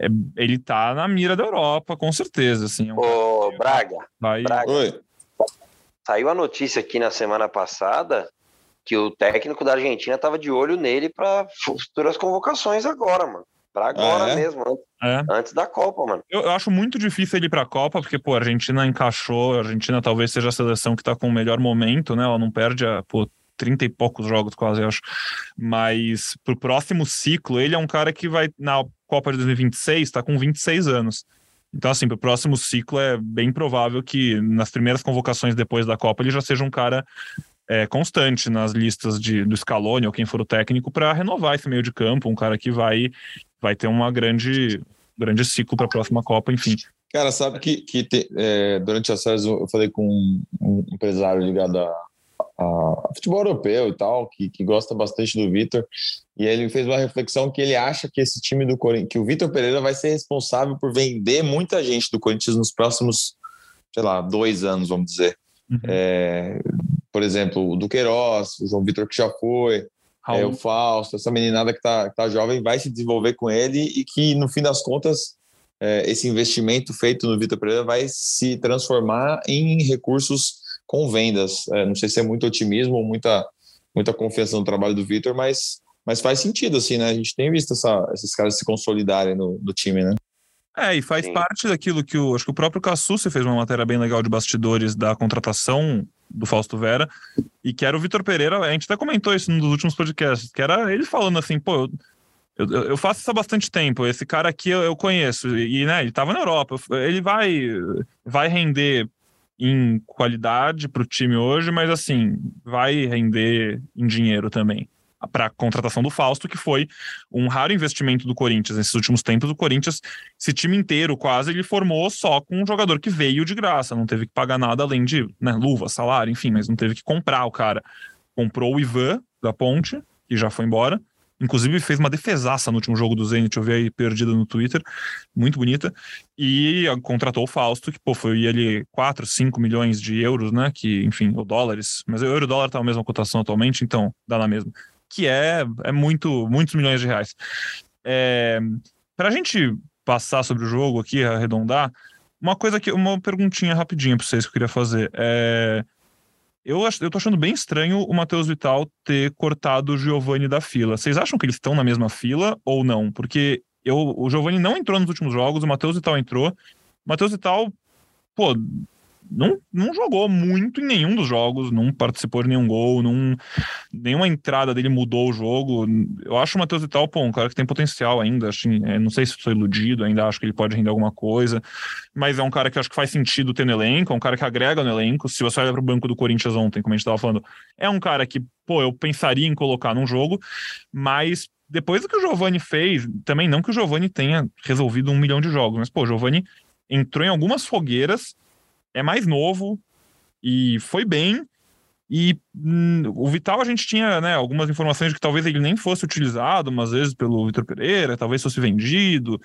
é, ele tá na mira da Europa, com certeza. Assim, é um Ô, Braga, vai... Braga. Oi. Saiu a notícia aqui na semana passada que o técnico da Argentina estava de olho nele para futuras convocações agora, mano. Pra agora é? mesmo, antes, é. antes, da Copa, mano. Eu, eu, acho muito difícil ele ir pra Copa, porque, pô, a Argentina encaixou, a Argentina talvez seja a seleção que tá com o melhor momento, né? Ela não perde a, pô, 30 e poucos jogos quase, eu acho. Mas pro próximo ciclo, ele é um cara que vai na Copa de 2026, tá com 26 anos. Então, assim, pro próximo ciclo é bem provável que nas primeiras convocações depois da Copa ele já seja um cara é, constante nas listas de, do Scaloni ou quem for o técnico para renovar esse meio de campo, um cara que vai, vai ter uma grande, grande ciclo para a próxima Copa, enfim. Cara, sabe que, que te, é, durante as séries eu falei com um empresário ligado a, a, futebol europeu e tal, que, que gosta bastante do Vitor, e ele fez uma reflexão que ele acha que esse time do Corinthians, que o Vitor Pereira vai ser responsável por vender muita gente do Corinthians nos próximos, sei lá, dois anos, vamos dizer. Uhum. É, por exemplo, o Duqueiroz, o João Vitor que já foi, é, o Fausto, essa meninada que está tá jovem vai se desenvolver com ele e que, no fim das contas, é, esse investimento feito no Vitor Pereira vai se transformar em recursos com vendas. É, não sei se é muito otimismo ou muita, muita confiança no trabalho do Vitor, mas, mas faz sentido, assim, né? A gente tem visto essa, esses caras se consolidarem no, no time, né? É, e faz Sim. parte daquilo que o. Acho que o próprio Cassucci fez uma matéria bem legal de bastidores da contratação do Fausto Vera, e que era o Vitor Pereira, a gente até comentou isso num dos últimos podcasts, que era ele falando assim, pô, eu, eu, faço isso há bastante tempo, esse cara aqui eu, eu conheço, e né, ele estava na Europa, ele vai, vai render em qualidade para o time hoje, mas assim, vai render em dinheiro também. Para a contratação do Fausto, que foi um raro investimento do Corinthians. Nesses últimos tempos, o Corinthians, esse time inteiro quase, ele formou só com um jogador que veio de graça, não teve que pagar nada além de né, luva, salário, enfim, mas não teve que comprar o cara. Comprou o Ivan da Ponte, que já foi embora, Inclusive fez uma defesaça no último jogo do Zenit, eu vi aí perdida no Twitter, muito bonita. E contratou o Fausto, que pô, foi ali 4, 5 milhões de euros, né? Que, enfim, ou dólares, mas o euro e dólar tá a mesma cotação atualmente, então dá na mesma. Que é, é muito, muitos milhões de reais. É, Para a gente passar sobre o jogo aqui, arredondar, uma coisa que, uma perguntinha rapidinha para vocês que eu queria fazer. É, eu, acho, eu tô achando bem estranho o Matheus Vital ter cortado o Giovani da fila. Vocês acham que eles estão na mesma fila ou não? Porque eu, o Giovani não entrou nos últimos jogos, o Matheus Vital entrou. O Matheus Vital, pô, não, não jogou muito em nenhum dos jogos, não participou de nenhum gol, não, nenhuma entrada dele mudou o jogo. Eu acho o Matheus Vital, pô, um cara que tem potencial ainda. Acho, é, não sei se sou iludido, ainda acho que ele pode render alguma coisa, mas é um cara que acho que faz sentido ter no elenco, é um cara que agrega no elenco. Se você olha para o banco do Corinthians ontem, como a gente estava falando, é um cara que, pô, eu pensaria em colocar num jogo, mas depois do que o Giovani fez, também não que o Giovani tenha resolvido um milhão de jogos, mas, pô, o Giovani entrou em algumas fogueiras é mais novo e foi bem. E hum, o Vital a gente tinha né, algumas informações de que talvez ele nem fosse utilizado, umas vezes pelo Vitor Pereira, talvez fosse vendido,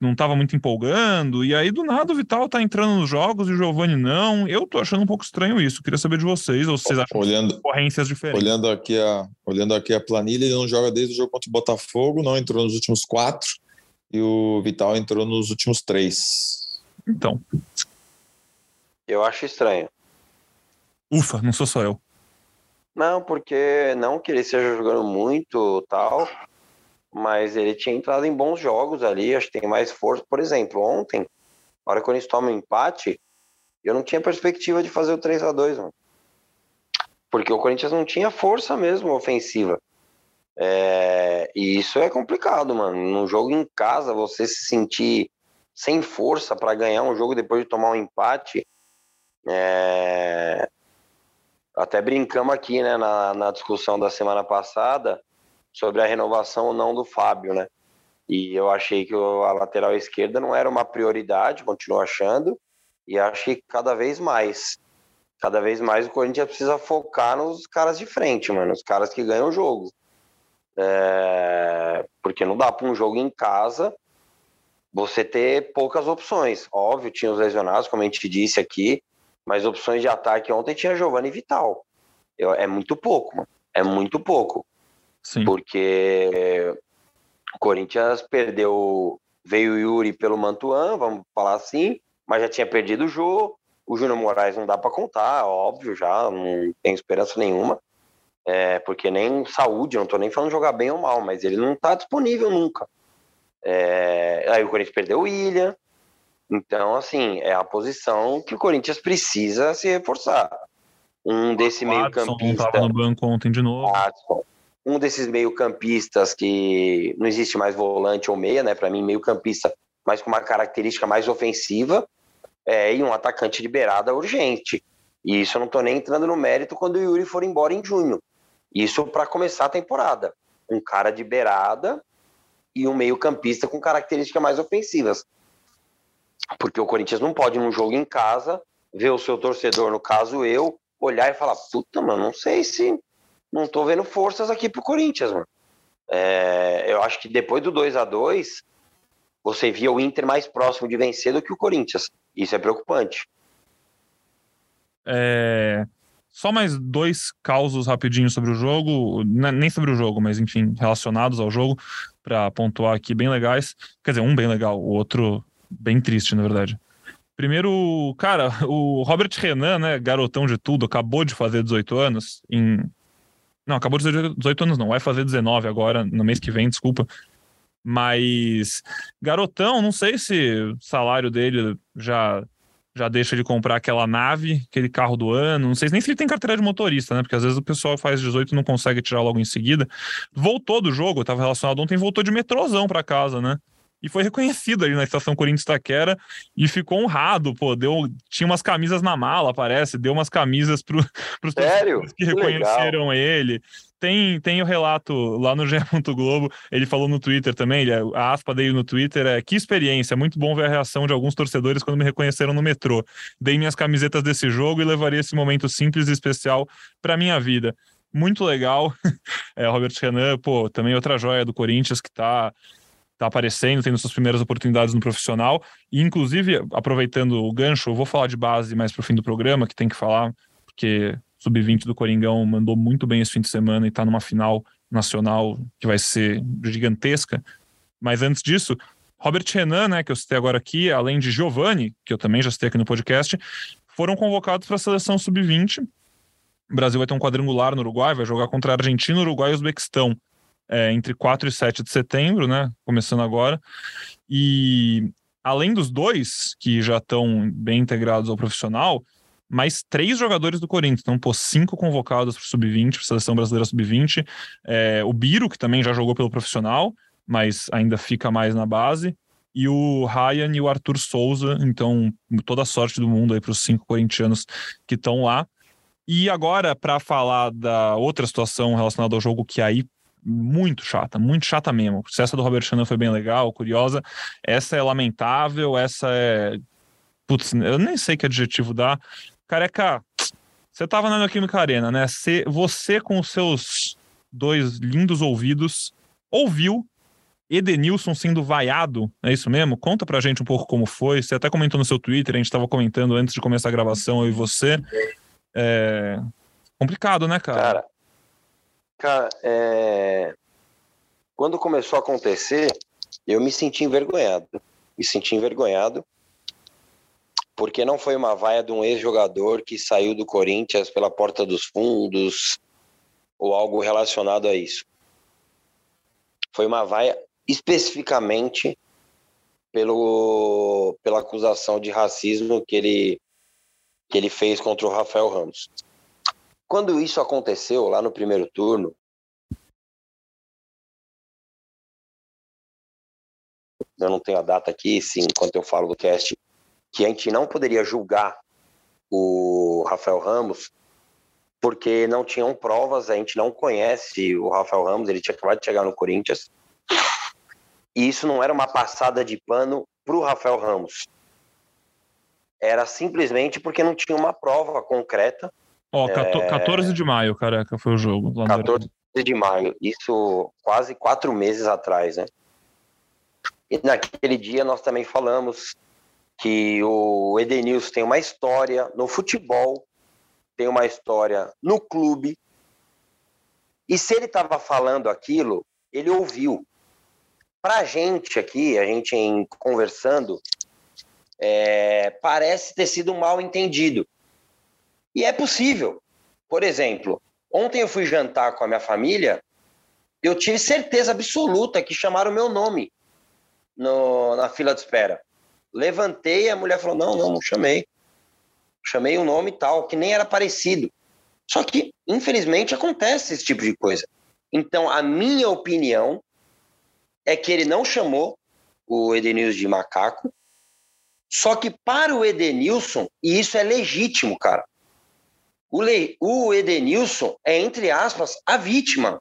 não estava muito empolgando. E aí do nada o Vital tá entrando nos jogos e o Giovani não. Eu tô achando um pouco estranho isso. Queria saber de vocês, ou vocês acham olhando, ocorrências diferentes? Olhando aqui, a, olhando aqui a planilha, ele não joga desde o jogo contra o Botafogo, não entrou nos últimos quatro, e o Vital entrou nos últimos três. Então, eu acho estranho. Ufa, não sou só eu. Não, porque não que ele esteja jogando muito tal, mas ele tinha entrado em bons jogos ali, acho que tem mais força. Por exemplo, ontem, na hora que o Corinthians toma um empate, eu não tinha perspectiva de fazer o 3 a 2 mano. Porque o Corinthians não tinha força mesmo ofensiva. É, e isso é complicado, mano. Num jogo em casa, você se sentir sem força para ganhar um jogo depois de tomar um empate, é... Até brincamos aqui né, na, na discussão da semana passada sobre a renovação ou não do Fábio, né? E eu achei que a lateral esquerda não era uma prioridade, continuo achando, e acho que cada vez mais. Cada vez mais o Corinthians precisa focar nos caras de frente, mano, os caras que ganham o jogo. É... Porque não dá para um jogo em casa você ter poucas opções. Óbvio, tinha os lesionados, como a gente disse aqui, mas opções de ataque ontem tinha Giovanni Vital. Eu, é muito pouco, mano. É muito pouco. Sim. Porque o Corinthians perdeu. Veio o Yuri pelo Mantuan, vamos falar assim, mas já tinha perdido o Jô. O Júnior Moraes não dá para contar, óbvio, já, não tem esperança nenhuma. É, porque nem saúde, não tô nem falando jogar bem ou mal, mas ele não tá disponível nunca. É, aí o Corinthians perdeu o William. Então, assim, é a posição que o Corinthians precisa se reforçar. Um desse meio-campista. estava no banco ontem de novo. Um desses meio-campistas que não existe mais volante ou meia, né? Para mim, meio-campista, mas com uma característica mais ofensiva. É, e um atacante de beirada urgente. E isso eu não estou nem entrando no mérito quando o Yuri for embora em junho. Isso para começar a temporada. Um cara de beirada e um meio-campista com características mais ofensivas. Porque o Corinthians não pode, num jogo em casa, ver o seu torcedor, no caso eu, olhar e falar: puta, mano, não sei se. Não tô vendo forças aqui pro Corinthians, mano. É, eu acho que depois do 2 a 2 você via o Inter mais próximo de vencer do que o Corinthians. Isso é preocupante. É, só mais dois causos rapidinhos sobre o jogo, né, nem sobre o jogo, mas enfim, relacionados ao jogo, para pontuar aqui bem legais. Quer dizer, um bem legal, o outro bem triste, na verdade. Primeiro, cara, o Robert Renan, né, garotão de tudo, acabou de fazer 18 anos em não, acabou de fazer 18 anos não, vai fazer 19 agora, no mês que vem, desculpa. Mas garotão, não sei se o salário dele já já deixa de comprar aquela nave, aquele carro do ano. Não sei nem se ele tem carteira de motorista, né? Porque às vezes o pessoal faz 18 e não consegue tirar logo em seguida. Voltou do jogo, estava relacionado ontem, voltou de metrôzão para casa, né? E foi reconhecido ali na estação Corinthians Taquera e ficou honrado, pô, deu, tinha umas camisas na mala, parece, deu umas camisas para os que reconheceram Legal. ele. Tem, tem o relato lá no GE. Globo, ele falou no Twitter também, ele, a aspa dele no Twitter é que experiência, muito bom ver a reação de alguns torcedores quando me reconheceram no metrô. Dei minhas camisetas desse jogo e levaria esse momento simples e especial para minha vida. Muito legal. É, Robert Renan, pô, também outra joia do Corinthians que tá tá aparecendo, tendo suas primeiras oportunidades no profissional. E, inclusive, aproveitando o gancho, eu vou falar de base mais pro fim do programa, que tem que falar, porque sub-20 do Coringão mandou muito bem esse fim de semana e está numa final nacional que vai ser gigantesca. Mas antes disso, Robert Renan, né, que eu citei agora aqui, além de Giovanni, que eu também já citei aqui no podcast, foram convocados para a seleção sub-20. O Brasil vai ter um quadrangular no Uruguai, vai jogar contra a Argentina, Uruguai e Uzbequistão é, entre 4 e 7 de setembro, né, começando agora. E além dos dois que já estão bem integrados ao profissional, mais três jogadores do Corinthians. Então, pô, cinco convocados para o Sub-20, para a Seleção Brasileira Sub-20. É, o Biro, que também já jogou pelo profissional, mas ainda fica mais na base. E o Ryan e o Arthur Souza. Então, toda a sorte do mundo aí para os cinco corintianos que estão lá. E agora, para falar da outra situação relacionada ao jogo, que aí muito chata, muito chata mesmo. Essa do Robert Shannon foi bem legal, curiosa, essa é lamentável, essa é. Putz, eu nem sei que adjetivo dá. Careca, você estava na Neoquímica Arena, né? Você, você, com os seus dois lindos ouvidos, ouviu Edenilson sendo vaiado, é isso mesmo? Conta pra gente um pouco como foi. Você até comentou no seu Twitter, a gente estava comentando antes de começar a gravação, eu e você. É... Complicado, né, cara? Cara, cara é... quando começou a acontecer, eu me senti envergonhado. Me senti envergonhado porque não foi uma vaia de um ex-jogador que saiu do Corinthians pela porta dos fundos ou algo relacionado a isso. Foi uma vaia especificamente pelo, pela acusação de racismo que ele, que ele fez contra o Rafael Ramos. Quando isso aconteceu lá no primeiro turno, eu não tenho a data aqui, sim, enquanto eu falo do cast, que a gente não poderia julgar o Rafael Ramos porque não tinham provas, a gente não conhece o Rafael Ramos, ele tinha acabado de chegar no Corinthians. E isso não era uma passada de pano para o Rafael Ramos. Era simplesmente porque não tinha uma prova concreta. Ó, oh, é... 14 de maio, careca, foi o jogo. 14 de maio, isso quase quatro meses atrás, né? E naquele dia nós também falamos que o Edenilson tem uma história no futebol, tem uma história no clube. E se ele estava falando aquilo, ele ouviu. Para a gente aqui, a gente em, conversando, é, parece ter sido mal entendido. E é possível. Por exemplo, ontem eu fui jantar com a minha família, eu tive certeza absoluta que chamaram o meu nome. no, na fila de espera. Levantei, a mulher falou: não, não, não chamei. Chamei um nome tal, que nem era parecido. Só que, infelizmente, acontece esse tipo de coisa. Então, a minha opinião é que ele não chamou o Edenilson de macaco. Só que para o Edenilson, e isso é legítimo, cara, o, Le, o Edenilson é, entre aspas, a vítima.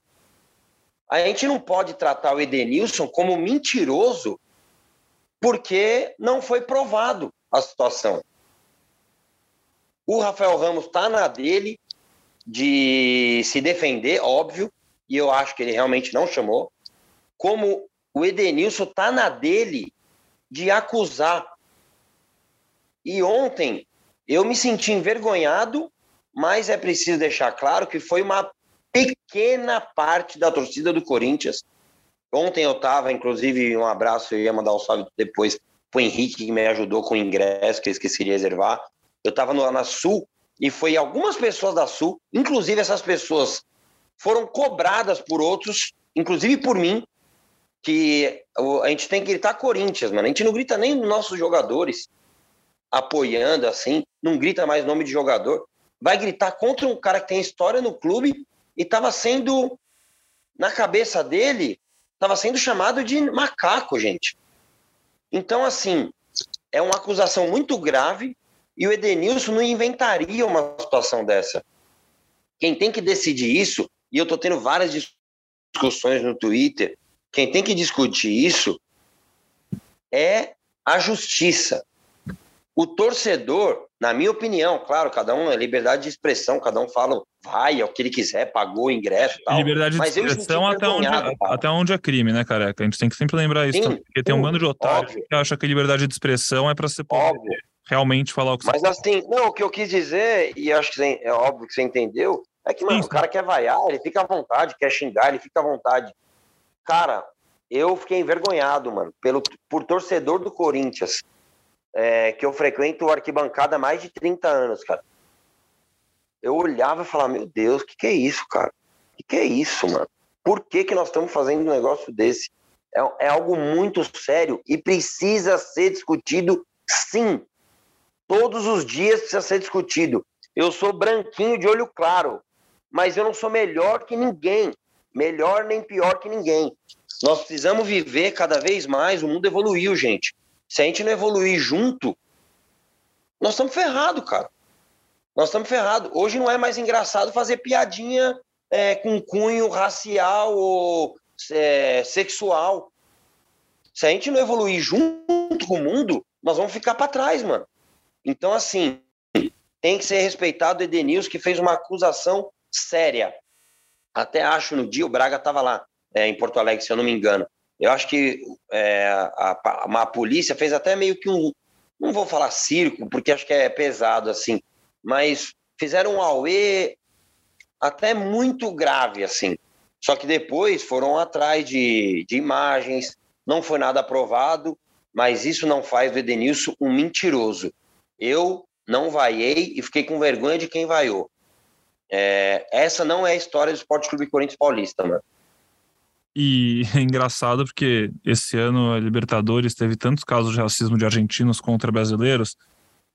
A gente não pode tratar o Edenilson como mentiroso porque não foi provado a situação. O Rafael Ramos está na dele de se defender, óbvio, e eu acho que ele realmente não chamou. Como o Edenilson está na dele de acusar. E ontem eu me senti envergonhado, mas é preciso deixar claro que foi uma pequena parte da torcida do Corinthians. Ontem eu estava, inclusive, um abraço, eu ia mandar um salve depois para o Henrique, que me ajudou com o ingresso, que eu esqueci de reservar. Eu estava na Sul e foi algumas pessoas da Sul, inclusive essas pessoas foram cobradas por outros, inclusive por mim, que a gente tem que gritar Corinthians, mano. A gente não grita nem nos nossos jogadores apoiando assim, não grita mais nome de jogador. Vai gritar contra um cara que tem história no clube e estava sendo, na cabeça dele, estava sendo chamado de macaco, gente. Então, assim, é uma acusação muito grave e o Edenilson não inventaria uma situação dessa. Quem tem que decidir isso, e eu estou tendo várias discussões no Twitter, quem tem que discutir isso é a justiça. O torcedor, na minha opinião, claro, cada um é liberdade de expressão, cada um fala, vai, é o que ele quiser, pagou o ingresso e tal. Liberdade de expressão até onde, até onde é crime, né, careca? A gente tem que sempre lembrar isso, sim, porque tem um bando de otários que acha que liberdade de expressão é para ser óbvio. realmente falar o que Mas você assim, não, o que eu quis dizer, e acho que é óbvio que você entendeu, é que, mano, sim, o cara quer vaiar, ele fica à vontade, quer xingar, ele fica à vontade. Cara, eu fiquei envergonhado, mano, pelo, por torcedor do Corinthians é, que eu frequento arquibancada há mais de 30 anos, cara. Eu olhava e falava, meu Deus, o que, que é isso, cara? O que, que é isso, mano? Por que, que nós estamos fazendo um negócio desse? É, é algo muito sério e precisa ser discutido, sim. Todos os dias precisa ser discutido. Eu sou branquinho de olho claro, mas eu não sou melhor que ninguém. Melhor nem pior que ninguém. Nós precisamos viver cada vez mais. O mundo evoluiu, gente. Se a gente não evoluir junto, nós estamos ferrados, cara. Nós estamos ferrados. Hoje não é mais engraçado fazer piadinha é, com cunho racial ou é, sexual. Se a gente não evoluir junto com o mundo, nós vamos ficar para trás, mano. Então, assim, tem que ser respeitado o Edenilson, que fez uma acusação séria. Até acho no dia, o Braga estava lá, é, em Porto Alegre, se eu não me engano. Eu acho que é, a, a, a, polícia fez até meio que um, não vou falar circo, porque acho que é pesado assim, mas fizeram um auê até muito grave assim. Só que depois foram atrás de, de imagens, não foi nada aprovado, mas isso não faz do Edenilson um mentiroso. Eu não vaiei e fiquei com vergonha de quem vaiou. É, essa não é a história do Esporte Clube Corinthians Paulista, mano. E é engraçado porque esse ano a Libertadores teve tantos casos de racismo de argentinos contra brasileiros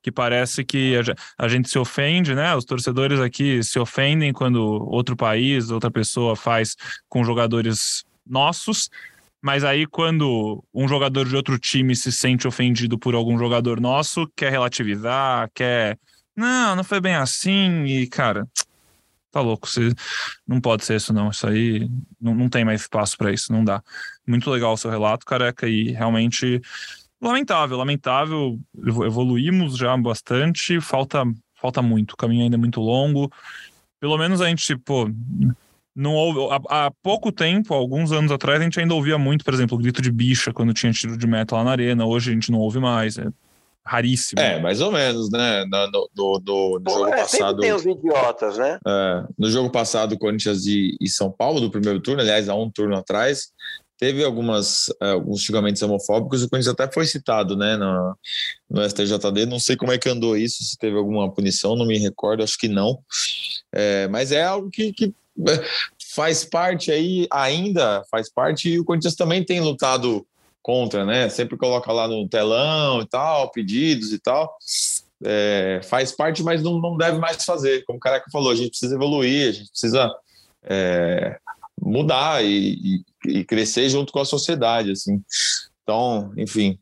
que parece que a gente se ofende, né? Os torcedores aqui se ofendem quando outro país, outra pessoa faz com jogadores nossos, mas aí quando um jogador de outro time se sente ofendido por algum jogador nosso, quer relativizar, quer. Não, não foi bem assim, e cara, tá louco, você não pode ser isso não, isso aí não, não tem mais espaço para isso, não dá. Muito legal o seu relato, careca, e realmente lamentável, lamentável, evoluímos já bastante, falta falta muito, o caminho ainda é muito longo. Pelo menos a gente, pô, não ouve, há, há, pouco tempo, alguns anos atrás, a gente ainda ouvia muito, por exemplo, o grito de bicha quando tinha tiro de meta lá na arena. Hoje a gente não ouve mais. É raríssimo. É, mais ou menos, né? No, no, no, no Pô, jogo é, passado. tem os idiotas, né? É, no jogo passado, Corinthians e, e, São Paulo, do primeiro turno, aliás, há um turno atrás, teve algumas, é, alguns julgamentos homofóbicos. O Corinthians até foi citado, né? No, no STJD. Não sei como é que andou isso, se teve alguma punição, não me recordo, acho que não. É, mas é algo que, que é, faz parte aí, ainda faz parte, e o Corinthians também tem lutado contra, né? Sempre coloca lá no telão e tal, pedidos e tal. É, faz parte, mas não, não deve mais fazer. Como o Careca falou, a gente precisa evoluir, a gente precisa é, mudar e, e, e, crescer junto com a sociedade, assim. Então, enfim,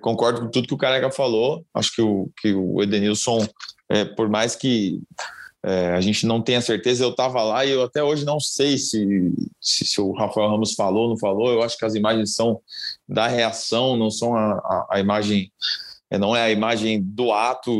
concordo com tudo que o Careca falou. Acho que o, que o Edenilson, é, por mais que é, a gente não tenha certeza, eu estava lá e eu até hoje não sei se, se, se, o Rafael Ramos falou ou não falou. Eu acho que as imagens são da reação, não são a, a, a imagem é, não é a imagem do ato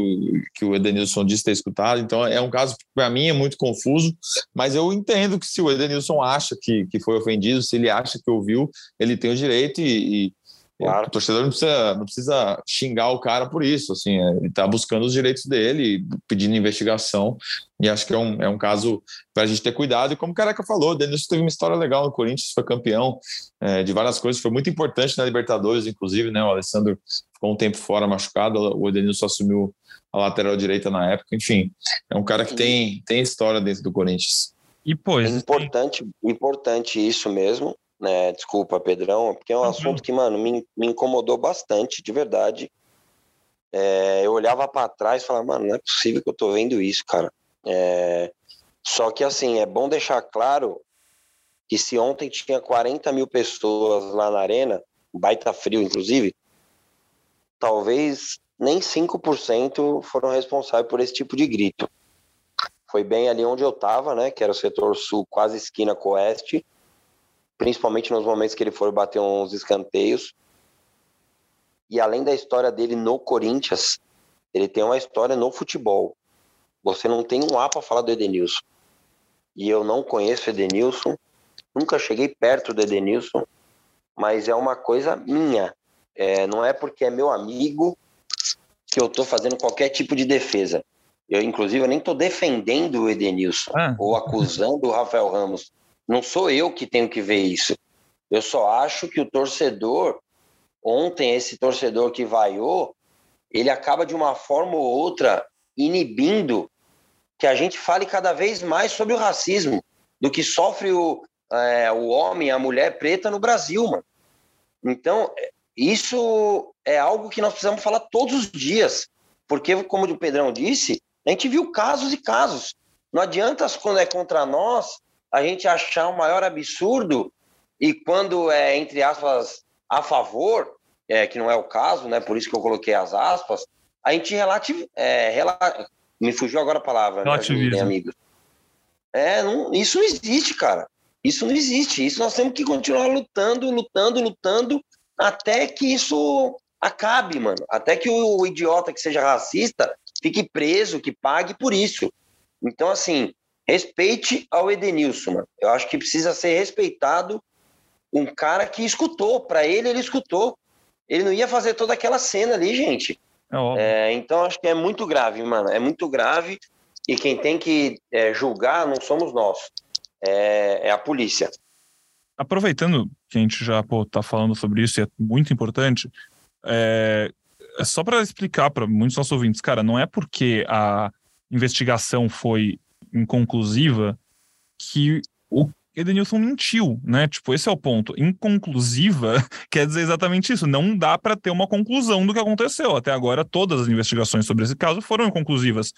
que o Edenilson disse ter escutado. Então, é um caso que, para mim, é muito confuso, mas eu entendo que se o Edenilson acha que, que foi ofendido, se ele acha que ouviu, ele tem o direito e, e Claro. O torcedor não precisa, não precisa xingar o cara por isso, assim, é, ele está buscando os direitos dele, pedindo investigação, e acho que é um, é um caso para a gente ter cuidado. E como o Careca falou, o Denilson teve uma história legal no Corinthians, foi campeão é, de várias coisas, foi muito importante na Libertadores, inclusive, né? O Alessandro ficou um tempo fora machucado, o Edenilson assumiu a lateral direita na época, enfim, é um cara que tem, tem história dentro do Corinthians. E pois. É importante, importante isso mesmo né? Desculpa, Pedrão, porque é um uhum. assunto que, mano, me, me incomodou bastante, de verdade. É, eu olhava para trás e falava, mano, não é possível que eu tô vendo isso, cara. É, só que, assim, é bom deixar claro que se ontem tinha 40 mil pessoas lá na arena, baita frio, inclusive, talvez nem 5% foram responsáveis por esse tipo de grito. Foi bem ali onde eu tava, né, que era o setor sul, quase esquina com o oeste, principalmente nos momentos que ele for bater uns escanteios. E além da história dele no Corinthians, ele tem uma história no futebol. Você não tem um A para falar do Edenilson. E eu não conheço Edenilson, nunca cheguei perto do Edenilson, mas é uma coisa minha. É, não é porque é meu amigo que eu estou fazendo qualquer tipo de defesa. Eu, inclusive, eu nem estou defendendo o Edenilson ah. ou acusando o Rafael Ramos. Não sou eu que tenho que ver isso. Eu só acho que o torcedor, ontem, esse torcedor que vaiou, ele acaba de uma forma ou outra inibindo que a gente fale cada vez mais sobre o racismo, do que sofre o, é, o homem, a mulher preta no Brasil, mano. Então, isso é algo que nós precisamos falar todos os dias, porque, como o Pedrão disse, a gente viu casos e casos. Não adianta quando é contra nós a gente achar um maior absurdo e quando é, entre aspas, a favor, é, que não é o caso, né? Por isso que eu coloquei as aspas, a gente relativ... É, rela... me fugiu agora a palavra, né, amigos? É, não, isso não existe, cara. Isso não existe. Isso nós temos que continuar lutando, lutando, lutando, até que isso acabe, mano. Até que o, o idiota que seja racista fique preso, que pague por isso. Então, assim, respeite ao Edenilson, mano. Eu acho que precisa ser respeitado um cara que escutou. Para ele, ele escutou. Ele não ia fazer toda aquela cena ali, gente. É é, então, acho que é muito grave, mano. É muito grave. E quem tem que é, julgar não somos nós. É, é, a polícia. Aproveitando que a gente já pô, tá falando sobre isso e é muito importante, é, é só para explicar para muitos nossos ouvintes, cara, não é porque a investigação foi inconclusiva que o Edenilson mentiu, né? Tipo, esse é o ponto. Inconclusiva quer dizer exatamente isso. Não dá para ter uma conclusão do que aconteceu. Até agora, todas as investigações sobre esse caso foram inconclusivas.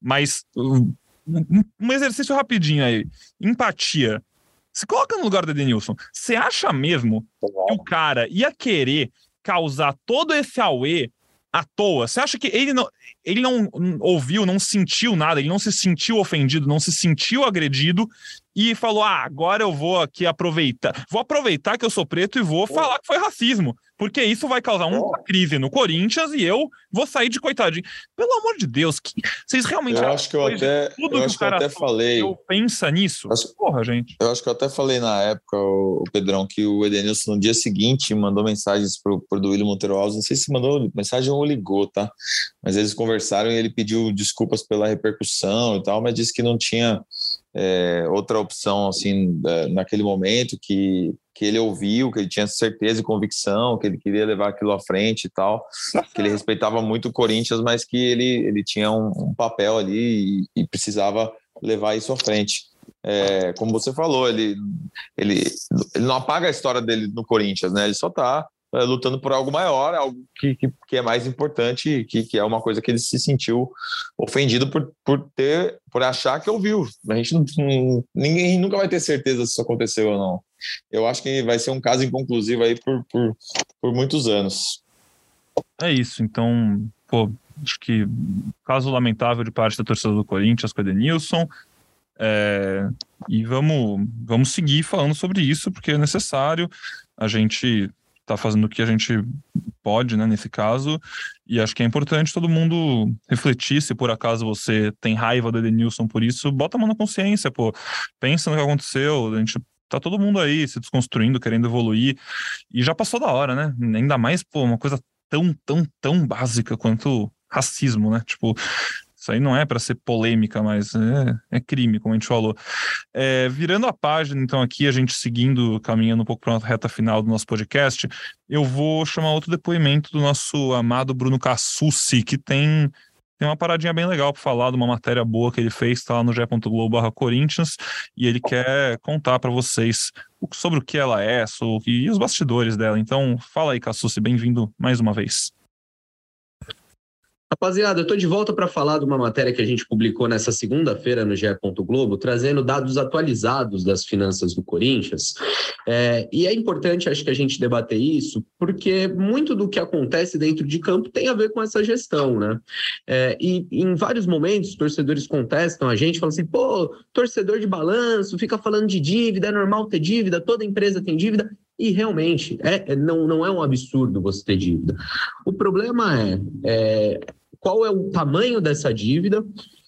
Mas um exercício rapidinho aí. Empatia. Se coloca no lugar do Edenilson. Você acha mesmo que o cara ia querer causar todo esse auê à toa? Você acha que ele não, ele não ouviu, não sentiu nada, ele não se sentiu ofendido, não se sentiu agredido e falou: ah, agora eu vou aqui aproveitar, vou aproveitar que eu sou preto e vou falar que foi racismo porque isso vai causar uma crise no Corinthians e eu vou sair de coitadinho. Pelo amor de Deus, que vocês realmente eu acho que eu até, tudo eu que acho que eu até falei. pensa nisso? Acho, Porra, gente. Eu acho que eu até falei na época, o, Pedrão, que o Edenilson no dia seguinte mandou mensagens pro, pro Duílio Monteiro Alves. Não sei se mandou mensagem ou ligou, tá? Mas eles conversaram e ele pediu desculpas pela repercussão e tal, mas disse que não tinha é, outra opção assim é, naquele momento que que ele ouviu, que ele tinha certeza e convicção, que ele queria levar aquilo à frente e tal, que ele respeitava muito o Corinthians, mas que ele, ele tinha um, um papel ali e, e, precisava levar isso à frente. É, como você falou, ele, ele, ele não apaga a história dele no Corinthians, né? Ele só é, lutando por algo maior, algo que, que, que, é mais importante, que, que é uma coisa que ele se sentiu ofendido por, por ter, por achar que ouviu. A gente não, ninguém nunca vai ter certeza se isso aconteceu ou não. Eu acho que vai ser um caso inconclusivo aí por, por, por muitos anos. É isso, então, pô, acho que caso lamentável de parte da torcida do Corinthians com o Edenilson. É, e vamos, vamos seguir falando sobre isso, porque é necessário. A gente está fazendo o que a gente pode, né, nesse caso, e acho que é importante todo mundo refletir se por acaso você tem raiva do Edenilson por isso, bota a mão na consciência, pô, pensa no que aconteceu, a gente tá todo mundo aí se desconstruindo, querendo evoluir, e já passou da hora, né, ainda mais, pô, uma coisa tão, tão, tão básica quanto racismo, né, tipo, isso aí não é para ser polêmica, mas é, é, crime, como a gente falou. É, virando a página, então, aqui, a gente seguindo, caminhando um pouco para a reta final do nosso podcast, eu vou chamar outro depoimento do nosso amado Bruno Cassucci, que tem tem uma paradinha bem legal para falar de uma matéria boa que ele fez, está lá no ge.globo Corinthians, e ele quer contar para vocês sobre o que ela é sobre, e os bastidores dela. Então, fala aí, Cassucci, bem-vindo mais uma vez. Rapaziada, eu estou de volta para falar de uma matéria que a gente publicou nessa segunda-feira no GE. Globo, trazendo dados atualizados das finanças do Corinthians. É, e é importante, acho que a gente debater isso, porque muito do que acontece dentro de campo tem a ver com essa gestão, né? É, e em vários momentos, torcedores contestam a gente, falam assim: pô, torcedor de balanço, fica falando de dívida, é normal ter dívida, toda empresa tem dívida. E realmente, é, é não, não é um absurdo você ter dívida. O problema é, é qual é o tamanho dessa dívida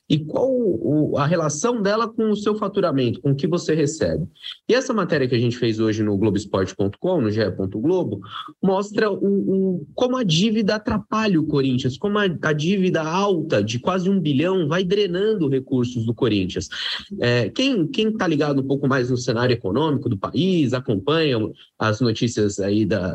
e qual o, a relação dela com o seu faturamento, com o que você recebe. E essa matéria que a gente fez hoje no Globoesporte.com, no GE. Globo, mostra o, o, como a dívida atrapalha o Corinthians, como a, a, dívida alta de quase um bilhão vai drenando recursos do Corinthians. É, quem está ligado um pouco mais no cenário econômico do país, acompanha as notícias aí da,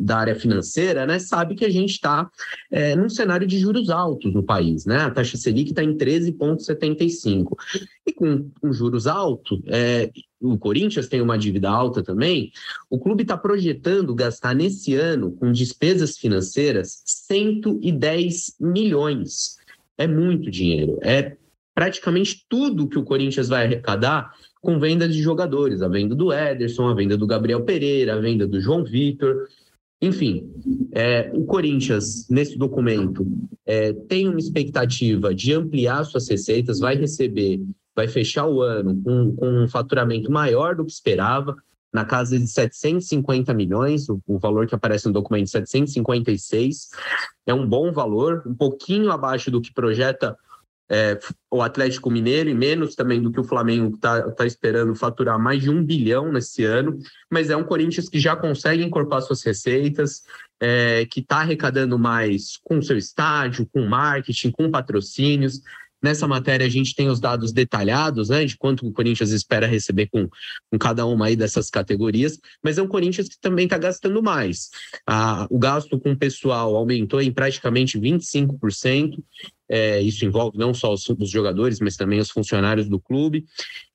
da área financeira, né, sabe que a gente está é, num cenário de juros altos no país. Né? A taxa Selic está em 13 13,75. E com, com juros altos, é, o Corinthians tem uma dívida alta também, o clube está projetando gastar nesse ano, com despesas financeiras, 110 milhões. É muito dinheiro. É praticamente tudo que o Corinthians vai arrecadar com vendas de jogadores, a venda do Ederson, a venda do Gabriel Pereira, a venda do João Vitor. Enfim, é, o Corinthians, nesse documento, é, tem uma expectativa de ampliar suas receitas, vai receber, vai fechar o ano com, com um faturamento maior do que esperava, na casa de 750 milhões, o, o, valor que aparece no documento 756, é um bom valor, um pouquinho abaixo do que projeta é, o Atlético Mineiro e menos também do que o Flamengo está tá esperando faturar mais de um bilhão nesse ano, mas é um Corinthians que já consegue incorporar suas receitas, é, que está arrecadando mais com seu estádio, com marketing, com patrocínios. Nessa matéria, a gente tem os dados detalhados, né, de quanto o Corinthians espera receber com, com cada uma aí dessas categorias, mas é um Corinthians que também está gastando mais. Ah, o gasto com o pessoal aumentou em praticamente 25%, é, isso envolve não só os, os, jogadores, mas também os funcionários do clube.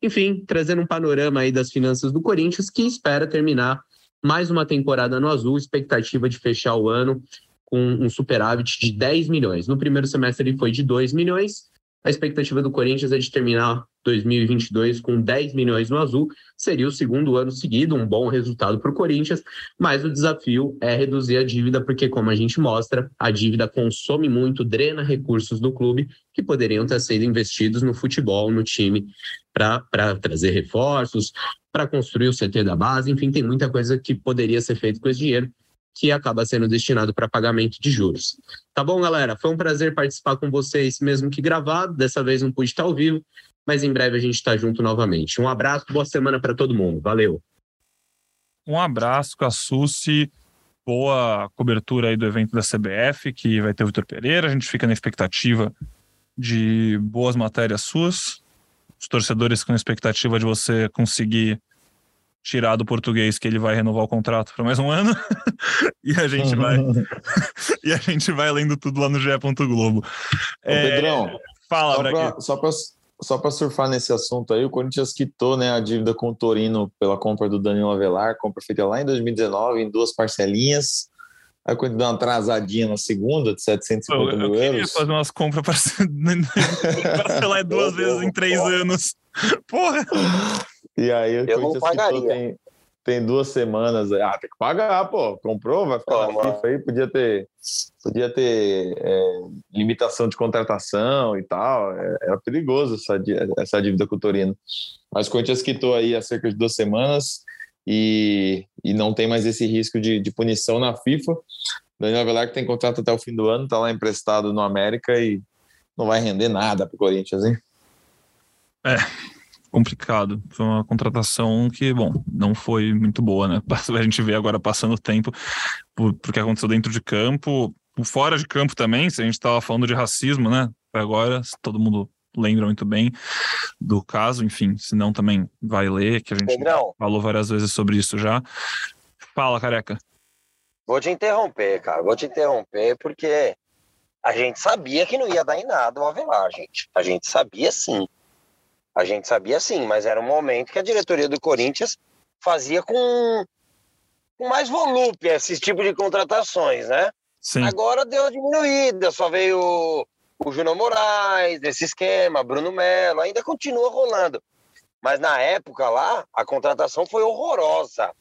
Enfim, trazendo um panorama aí das finanças do Corinthians, que espera terminar mais uma temporada no azul, expectativa de fechar o ano com um superávit de 10 milhões. No primeiro semestre ele foi de 2 milhões, a expectativa do Corinthians é de terminar 2022 com 10 milhões no azul. Seria o segundo ano seguido, um bom resultado para o Corinthians, mas o desafio é reduzir a dívida, porque, como a gente mostra, a dívida consome muito, drena recursos do clube que poderiam ter sido investidos no futebol, no time, para trazer reforços, para construir o CT da base, enfim, tem muita coisa que poderia ser feito com esse dinheiro que acaba sendo destinado para pagamento de juros. Tá bom, galera? Foi um prazer participar com vocês, mesmo que gravado. Dessa vez não pude estar ao vivo, mas em breve a gente está junto novamente. Um abraço, boa semana para todo mundo. Valeu. Um abraço, Cassucci. Boa cobertura aí do evento da CBF, que vai ter o Vitor Pereira. A gente fica na expectativa de boas matérias suas. Os torcedores com a expectativa de você conseguir tirar do português que ele vai renovar o contrato para mais um ano e a gente vai e a gente vai lendo tudo lá no GE. Globo. É, Pedrão, fala, só pra, só para só para surfar nesse assunto aí, o Corinthians quitou né, a dívida com o Torino pela compra do Danilo Avelar, compra feita lá em 2019 em duas parcelinhas. Aí quando deu uma atrasadinha na segunda de 750 eu, mil eu euros. fazer umas compras parcelar duas vezes em três anos. Porra! E aí o Eu não Corinthians quitou tem, tem duas semanas. Ah, tem que pagar, pô. Comprou, vai ficar Pô, na FIFA aí. Podia ter, podia ter é, limitação de contratação e tal. É, era perigoso essa, essa dívida com o Torino. Mas o Corinthians quitou aí há cerca de duas semanas e, e não tem mais esse risco de, de punição na FIFA. Daniel Avelar que tem contrato até o fim do ano, está lá emprestado no América e não vai render nada para o Corinthians, hein? É, complicado. Foi uma contratação que, bom, não foi muito boa, né? A gente vê agora passando o tempo porque aconteceu dentro de campo, fora de campo também, se a gente estava falando de racismo, né? Agora, todo mundo lembra muito bem do caso, enfim, se não também vai ler, que a gente Pedrão. falou várias vezes sobre isso já. Fala, careca. Vou te interromper, cara. Vou te interromper porque a gente sabia que não ia dar em nada o Avelar, gente. A gente sabia sim. A gente sabia sim, mas era um momento que a diretoria do Corinthians fazia com, com mais volúpia esse tipo de contratações, né? Sim. Agora deu diminuída, só veio o, o Júnior Moraes nesse esquema, Bruno Melo, ainda continua rolando. Mas na época lá, a contratação foi horrorosa.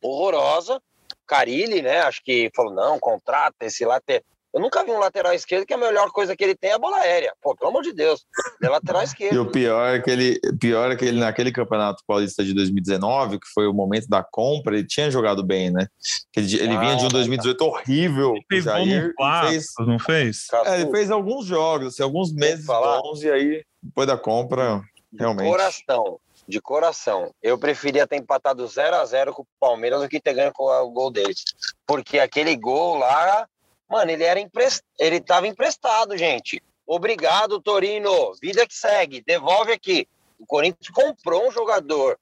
Horrorosa. Carilli, né? Acho que falou: não, contrata esse lateral. Eu nunca vi um lateral esquerdo que a melhor coisa que ele tem é a bola aérea. Pô, pelo amor de Deus. É lateral esquerdo. E o pior é que ele, pior é que ele naquele Campeonato Paulista de 2019, que foi o momento da compra, ele tinha jogado bem, né? Ele, ele Ah, vinha de um tá. 2018 horrível. Ele fez Jair, Patos, fez, não fez? é, ele fez alguns jogos, assim, alguns meses falar? bons, e aí, depois da compra, realmente. Coração, de coração. Eu preferia ter empatado 0 a 0 com o Palmeiras do que ter ganho com o gol deles. Porque aquele gol lá, mano, ele era emprest... ele tava emprestado, gente. Obrigado, Torino. Vida que segue. Devolve aqui. O Corinthians comprou um jogador.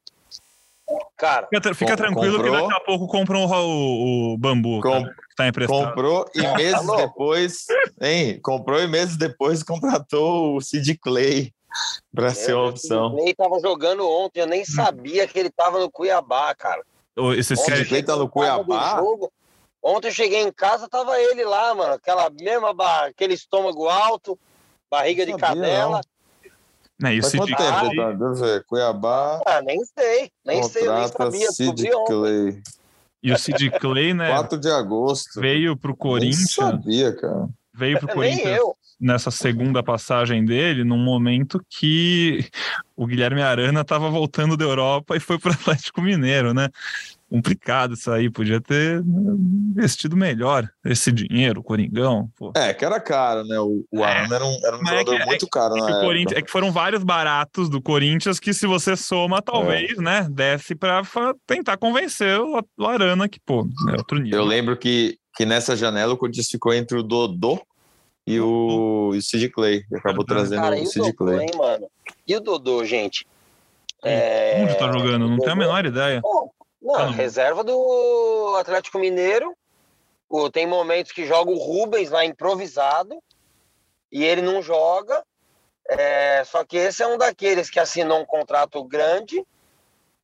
Cara, Fica, tra- fica tranquilo que comprou. daqui a pouco compram o, o, o bambu, Com- cara, que tá emprestado. Comprou e meses louco? depois, hein? Comprou e meses depois contratou o Sid Clay para ser uma opção. Ele tava jogando ontem, eu nem sabia que ele tava no Cuiabá, cara. Ô, Esses Ontem querem... Sid Clay tá no Cuiabá? jogo, Ontem eu cheguei em casa, tava ele lá, mano. Aquela mesma, ba- aquele estômago alto, barriga de Não sabia, cadela. Né, e o Faz quanto Clay- tempo? Tá? Deixa eu ver. Cuiabá Ah, nem sei, nem sei, eu nem sabia. Sid. Clay. E o Sid Clay, né, 4 de agosto. veio pro Nem Corinthians, sabia, cara. veio pro Nem Corinthians eu. nessa segunda passagem dele, num momento que o Guilherme Arana estava voltando da Europa e foi pro Atlético Mineiro, né? Complicado isso aí, podia ter né, investido melhor esse dinheiro, o Coringão, pô. É, que era caro, né? O, o Arana era um, era um é jogador que- é muito caro É que, o época. Corinthians- é que foram vários baratos do Corinthians que, se você soma, talvez, né, desce pra tentar convencer o o Arana que, pô, é outro nível. Eu lembro que, que nessa janela o Corinthians ficou entre o Dodô e o, e o Sid Clay. E acabou trazendo Cara, e o Sid Dodô, Clay. hein, mano? E o Dodô, gente? É... Onde tá jogando? Não tenho a menor ideia. Bom, não, Ah, não. reserva do Atlético Mineiro. Tem momentos que joga o Rubens lá improvisado e ele não joga. É, só que esse é um daqueles que assinou um contrato grande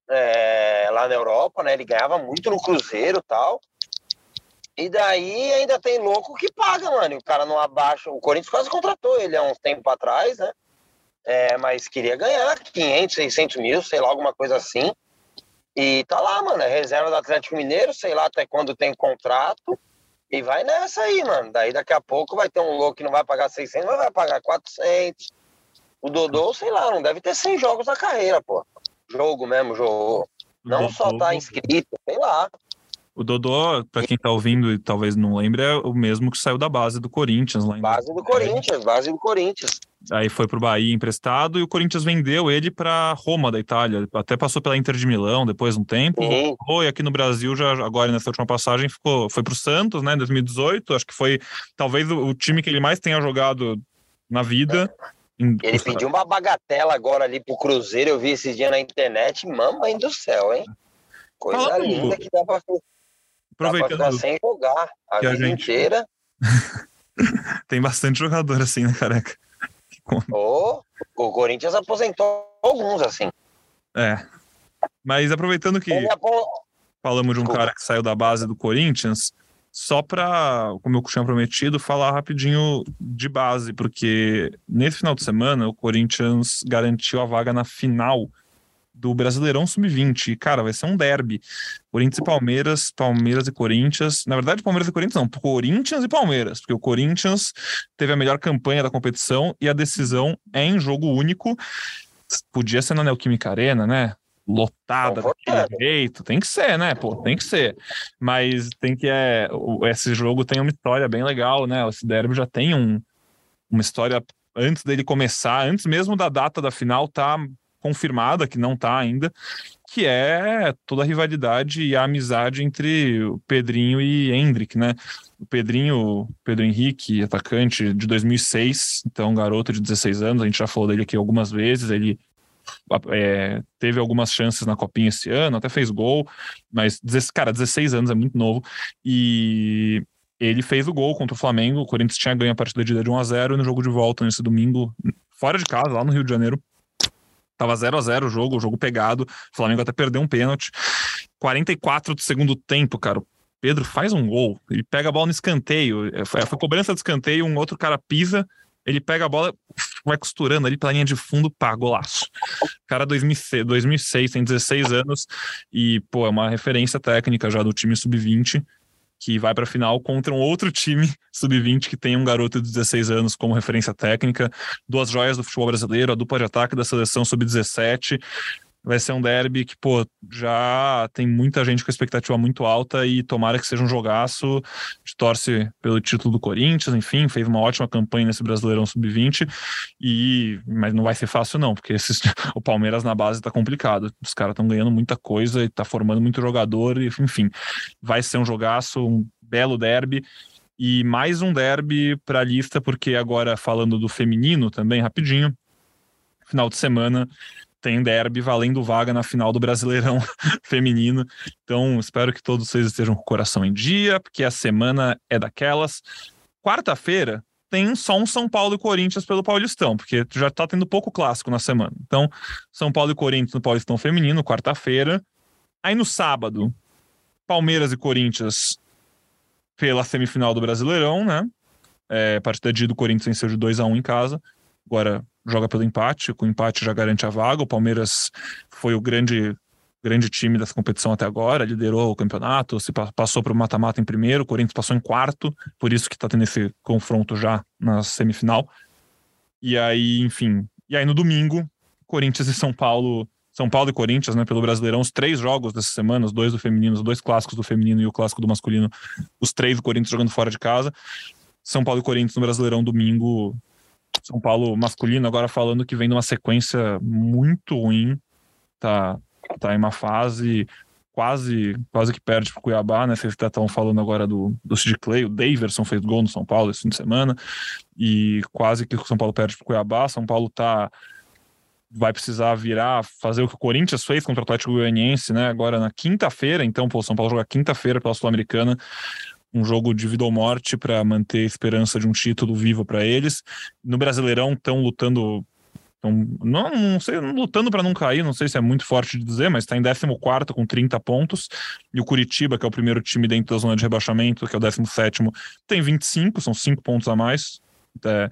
é, lá na Europa, né? Ele ganhava muito no Cruzeiro e tal. E daí ainda tem louco que paga, mano. E o cara não abaixa. O Corinthians quase contratou ele há uns tempo atrás, né? É, mas queria ganhar 500, 600 mil, sei lá, alguma coisa assim. E tá lá, mano, é reserva do Atlético Mineiro, sei lá até quando tem contrato. E vai nessa aí, mano. Daí daqui a pouco vai ter um louco que não vai pagar 600, mas vai pagar 400. O Dodô, sei lá, não deve ter 100 jogos na carreira, pô. Jogo mesmo, jogo. Não Dodô- só tá inscrito, sei lá. O Dodô, pra quem tá ouvindo e talvez não lembre, é o mesmo que saiu da base do Corinthians lá em Base do Corinthians, base do Corinthians. Aí foi pro Bahia emprestado e o Corinthians vendeu ele pra Roma da Itália. Até passou pela Inter de Milão depois de um tempo. Voltou, e aqui no Brasil, já agora nessa última passagem, ficou, foi pro Santos, né, em 2018. Acho que foi talvez o, o time que ele mais tenha jogado na vida. Em- Ele pediu uma bagatela agora ali pro Cruzeiro, eu vi esses dias na internet. Mamãe do céu, hein? Coisa Fala, linda que dá pra, dá pra Aproveitando, sem jogar a que a vida gente- inteira. tem bastante jogador assim, né, careca? Ô, o Corinthians aposentou alguns, assim. É. Mas aproveitando que falamos de um cara que saiu da base do Corinthians, só para, como eu tinha prometido, falar rapidinho de base, porque nesse final de semana o Corinthians garantiu a vaga na final do Brasileirão Sub-20. Cara, vai ser um derby. Corinthians e Palmeiras, Palmeiras e Corinthians. Na verdade, Palmeiras e Corinthians não, Corinthians e Palmeiras, porque o Corinthians teve a melhor campanha da competição e a decisão é em jogo único. Podia ser na Neoquímica Arena, né? Lotada daquele jeito, tem que ser, né? Pô, tem que ser. Mas tem que é, esse jogo tem uma história bem legal, né? Esse derby já tem um, uma história antes dele começar, antes mesmo da data da final, tá confirmada, que não está ainda, que é toda a rivalidade e a amizade entre o Pedrinho e Hendrick, né? O Pedrinho, Pedro Henrique, atacante de 2006, então garoto de 16 anos, a gente já falou dele aqui algumas vezes, ele é, teve algumas chances na copinha esse ano, até fez gol, mas, cara, 16 anos é muito novo, e ele fez o gol contra o Flamengo, o Corinthians tinha ganho a partida de 1 a 0 e no jogo de volta nesse domingo, fora de casa, lá no Rio de Janeiro, Tava 0 a 0 o jogo, o jogo pegado. O Flamengo até perdeu um pênalti. 44 do segundo tempo, cara. Pedro faz um gol. Ele pega a bola no escanteio. É, foi, foi cobrança de escanteio, um outro cara pisa. Ele pega a bola, vai costurando ali pela linha de fundo, pá, golaço. Cara, 2006, 2006 tem 16 anos e, pô, é uma referência técnica já do time sub-20 que vai para a final contra um outro time sub-20 que tem um garoto de 16 anos como referência técnica, duas joias do futebol brasileiro, a dupla de ataque da seleção sub-17 vai ser um derby que, pô, já tem muita gente com expectativa muito alta e tomara que seja um jogaço. A gente torce pelo título do Corinthians, enfim, fez uma ótima campanha nesse Brasileirão Sub-20 e mas não vai ser fácil não, porque esses, o Palmeiras na base tá complicado. Os caras estão ganhando muita coisa e tá formando muito jogador e enfim, vai ser um jogaço, um belo derby. E mais um derby para a lista, porque agora falando do feminino também, rapidinho, final de semana tem derby valendo vaga na final do Brasileirão feminino. Então, espero que todos vocês estejam com o coração em dia, porque a semana é daquelas. Quarta-feira tem só um São Paulo e Corinthians pelo Paulistão, porque já tá tendo pouco clássico na semana. Então, São Paulo e Corinthians no Paulistão feminino, quarta-feira. Aí no sábado, Palmeiras e Corinthians pela semifinal do Brasileirão, né? É, partida de do Corinthians venceu de 2 a 1 em casa. Agora joga pelo empate, com o empate já garante a vaga. O Palmeiras foi o grande grande time dessa competição até agora, liderou o campeonato, se passou para o mata-mata em primeiro, o Corinthians passou em quarto, por isso que está tendo esse confronto já na semifinal. E aí, enfim, e aí no domingo, Corinthians e São Paulo, São Paulo e Corinthians, né, pelo Brasileirão, os três jogos dessa semana, os dois do feminino, os dois clássicos do feminino e o clássico do masculino, os três do Corinthians jogando fora de casa. São Paulo e Corinthians no Brasileirão domingo, são Paulo masculino agora falando que vem numa sequência muito ruim, tá, tá em uma fase quase quase que perde pro Cuiabá, né? Vocês estão falando agora do, do Sid Clay, o Daverson fez gol no São Paulo esse fim de semana, e quase que o São Paulo perde pro Cuiabá. São Paulo tá vai precisar virar, fazer o que o Corinthians fez contra o Atlético Goianiense, né? Agora na quinta-feira, então, pô, São Paulo joga quinta-feira pela Sul-Americana um jogo de vida ou morte para manter a esperança de um título vivo para eles. No Brasileirão estão lutando não, não sei, lutando para não cair, não sei se é muito forte de dizer, mas está em 14 com 30 pontos. E o Curitiba, que é o primeiro time dentro da zona de rebaixamento, que é o 17, tem 25, são 5 pontos a mais. É,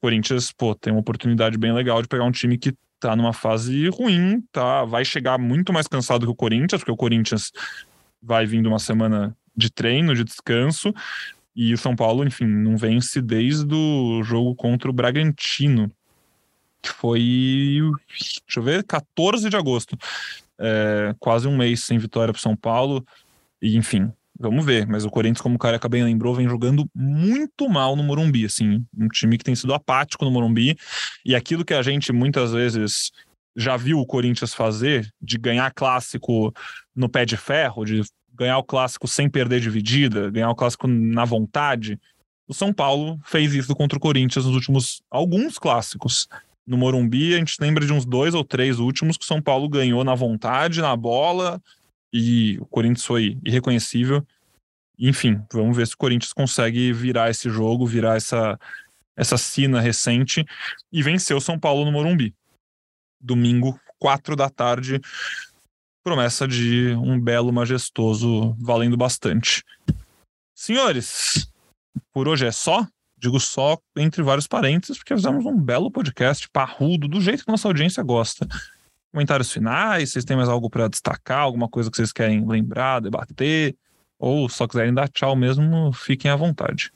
Corinthians, pô, tem uma oportunidade bem legal de pegar um time que tá numa fase ruim, tá, vai chegar muito mais cansado que o Corinthians, porque o Corinthians vai vindo uma semana de treino, de descanso. E o São Paulo, enfim, não vence desde o jogo contra o Bragantino, que foi, deixa eu ver, 14 de agosto. É, quase um mês sem vitória para São Paulo. E, enfim, vamos ver. Mas o Corinthians, como o cara bem lembrou, vem jogando muito mal no Morumbi. Assim, um time que tem sido apático no Morumbi. E aquilo que a gente muitas vezes já viu o Corinthians fazer, de ganhar clássico no pé de ferro, de ganhar o clássico sem perder dividida, ganhar o clássico na vontade. O São Paulo fez isso contra o Corinthians nos últimos alguns clássicos. No Morumbi, a gente lembra de uns dois ou três últimos que o São Paulo ganhou na vontade, na bola, e o Corinthians foi irreconhecível. Enfim, vamos ver se o Corinthians consegue virar esse jogo, virar essa, essa sina recente e venceu o São Paulo no Morumbi. Domingo, quatro da tarde, promessa de um belo majestoso valendo bastante. Senhores, por hoje é só. Digo só entre vários parênteses, porque fizemos um belo podcast parrudo, do jeito que nossa audiência gosta. Comentários finais, vocês têm mais algo para destacar, alguma coisa que vocês querem lembrar, debater, ou só quiserem dar tchau mesmo, fiquem à vontade.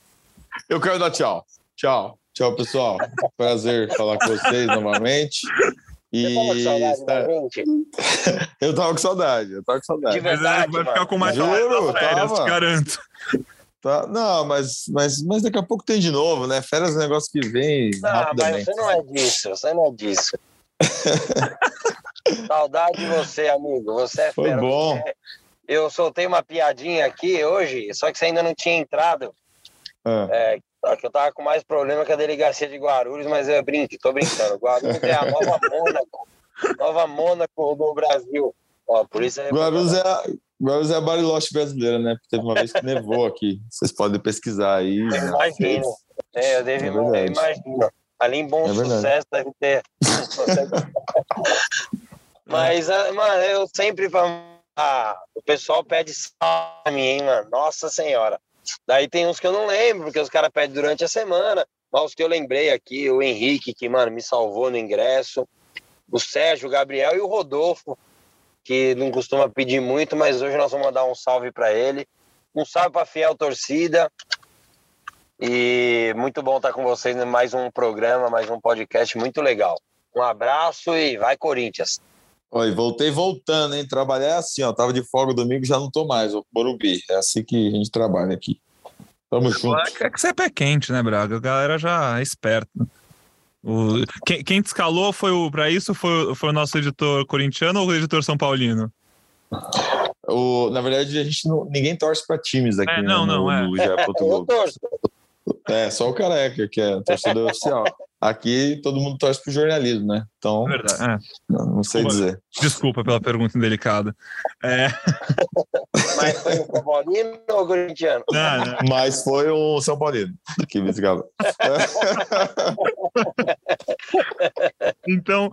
Eu quero dar tchau. Tchau. Tchau, pessoal. Prazer falar com vocês novamente. E eu tava com saudade, eu tava com saudade. De verdade, vai ficar com mais Juro, férias, te garanto. Tá, não, mas, mas, mas daqui a pouco tem de novo, né? Férias é um negócio que vem não, rapidamente. Mas você não é disso, você não é disso. Saudade de você, amigo. Você é Foi fera. bom. Você... Eu soltei uma piadinha aqui hoje, só que você ainda não tinha entrado. Ah. É, que eu tava com mais problema que a delegacia de Guarulhos, mas eu brinco, tô brincando. Guarulhos é a nova Mônaco, nova Mônaco do Brasil. Ó, por isso é Guarulhos é a, Guarulhos é a Bariloche brasileira, né? Teve uma vez que nevou aqui. Vocês podem pesquisar aí. Imagina. É, eu devo é imagino. Ali em Bom é Sucesso deve ter. Mas, ah, mano, eu sempre ah, o pessoal pede salve a mim, hein, mano? Nossa Senhora. Daí tem uns que eu não lembro, porque os caras pedem durante a semana. Mas os que eu lembrei aqui, o Henrique, que, mano, me salvou no ingresso. O Sérgio, o Gabriel e o Rodolfo, que não costuma pedir muito, mas hoje nós vamos mandar um salve para ele. Um salve para fiel torcida. E muito bom estar com vocês em mais um programa, mais um podcast muito legal. Um abraço e vai Corinthians. Oi, voltei voltando, hein? Trabalhar é assim, ó. Tava de folga domingo, já não tô mais, o Morumbi. É assim que a gente trabalha aqui. Tamo junto. É que você é pé quente, né, Braga? A galera já é esperta. O... Quem, quem te escalou foi o para isso foi, foi o nosso editor corintiano ou o editor são paulino? O, na verdade, a gente não, ninguém torce para times aqui. É, não, né, não, no, é. No É, só o Careca, que é torcedor oficial. Aqui todo mundo torce pro jornalismo, né? Então, é verdade, é. não, não, sei desculpa, dizer. Desculpa pela pergunta indelicada. É... Mas foi o São Paulino ou o corintiano? Não, não. Mas foi o São Paulino que me então,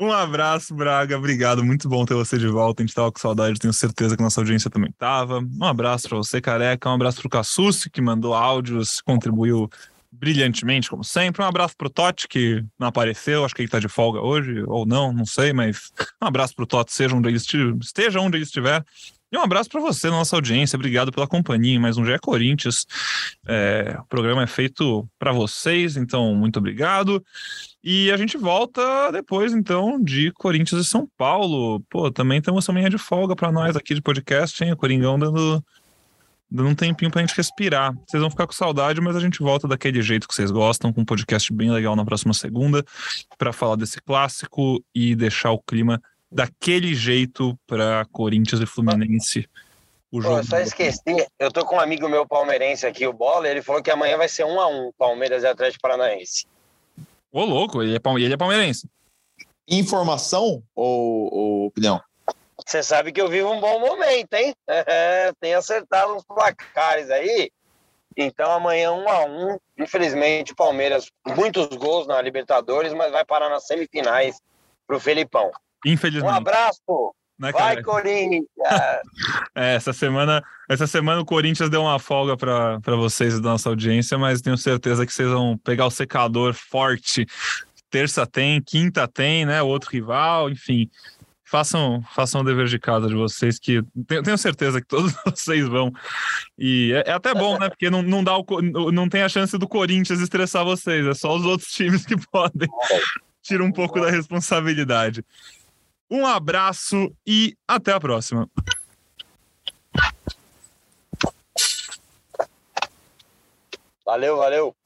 um abraço, Braga. Obrigado. Muito bom ter você de volta. A gente tava com saudade, tenho certeza que nossa audiência também tava. Um abraço para você, careca. Um abraço pro Cassucci, que mandou áudios, contribuiu brilhantemente, como sempre. Um abraço pro Totti, que não apareceu, acho que ele tá de folga hoje, ou não, não sei, mas um abraço pro Totti, seja onde ele esteja onde ele estiver. E um abraço para você, nossa audiência. Obrigado pela companhia mais um GE Corinthians. É, o programa é feito para vocês, então muito obrigado. E a gente volta depois, então, de Corinthians e São Paulo. Pô, também temos também de folga para nós aqui de podcast, hein? O Coringão dando dando um tempinho pra gente respirar. Vocês vão ficar com saudade, mas a gente volta daquele jeito que vocês gostam, com um podcast bem legal na próxima segunda, para falar desse clássico e deixar o clima daquele jeito para Corinthians e Fluminense. O jogo Pô, só esqueci, eu tô com um amigo meu palmeirense aqui, o Bola, ele falou que amanhã vai ser um a um, Palmeiras e Atlético Paranaense. Ô, louco, ele é, ele é palmeirense. Informação ou, ou opinião? Você sabe que eu vivo um bom momento, hein? Tem acertado uns placares aí. Então amanhã um a um. Infelizmente o Palmeiras muitos gols na Libertadores, mas vai parar nas semifinais pro Felipão. Infelizmente. Um abraço. Né, vai Corinthians. é, essa semana, essa semana o Corinthians deu uma folga para vocês da nossa audiência, mas tenho certeza que vocês vão pegar o secador forte. Terça tem, quinta tem, né? Outro rival, enfim façam, façam o dever de casa de vocês, que tenho, tenho certeza que todos vocês vão. E é, é, até bom, né? Porque não, não, dá o, não tem a chance do Corinthians estressar vocês, é só os outros times que podem. Tira um pouco da responsabilidade. Um abraço e até a próxima. Valeu, valeu.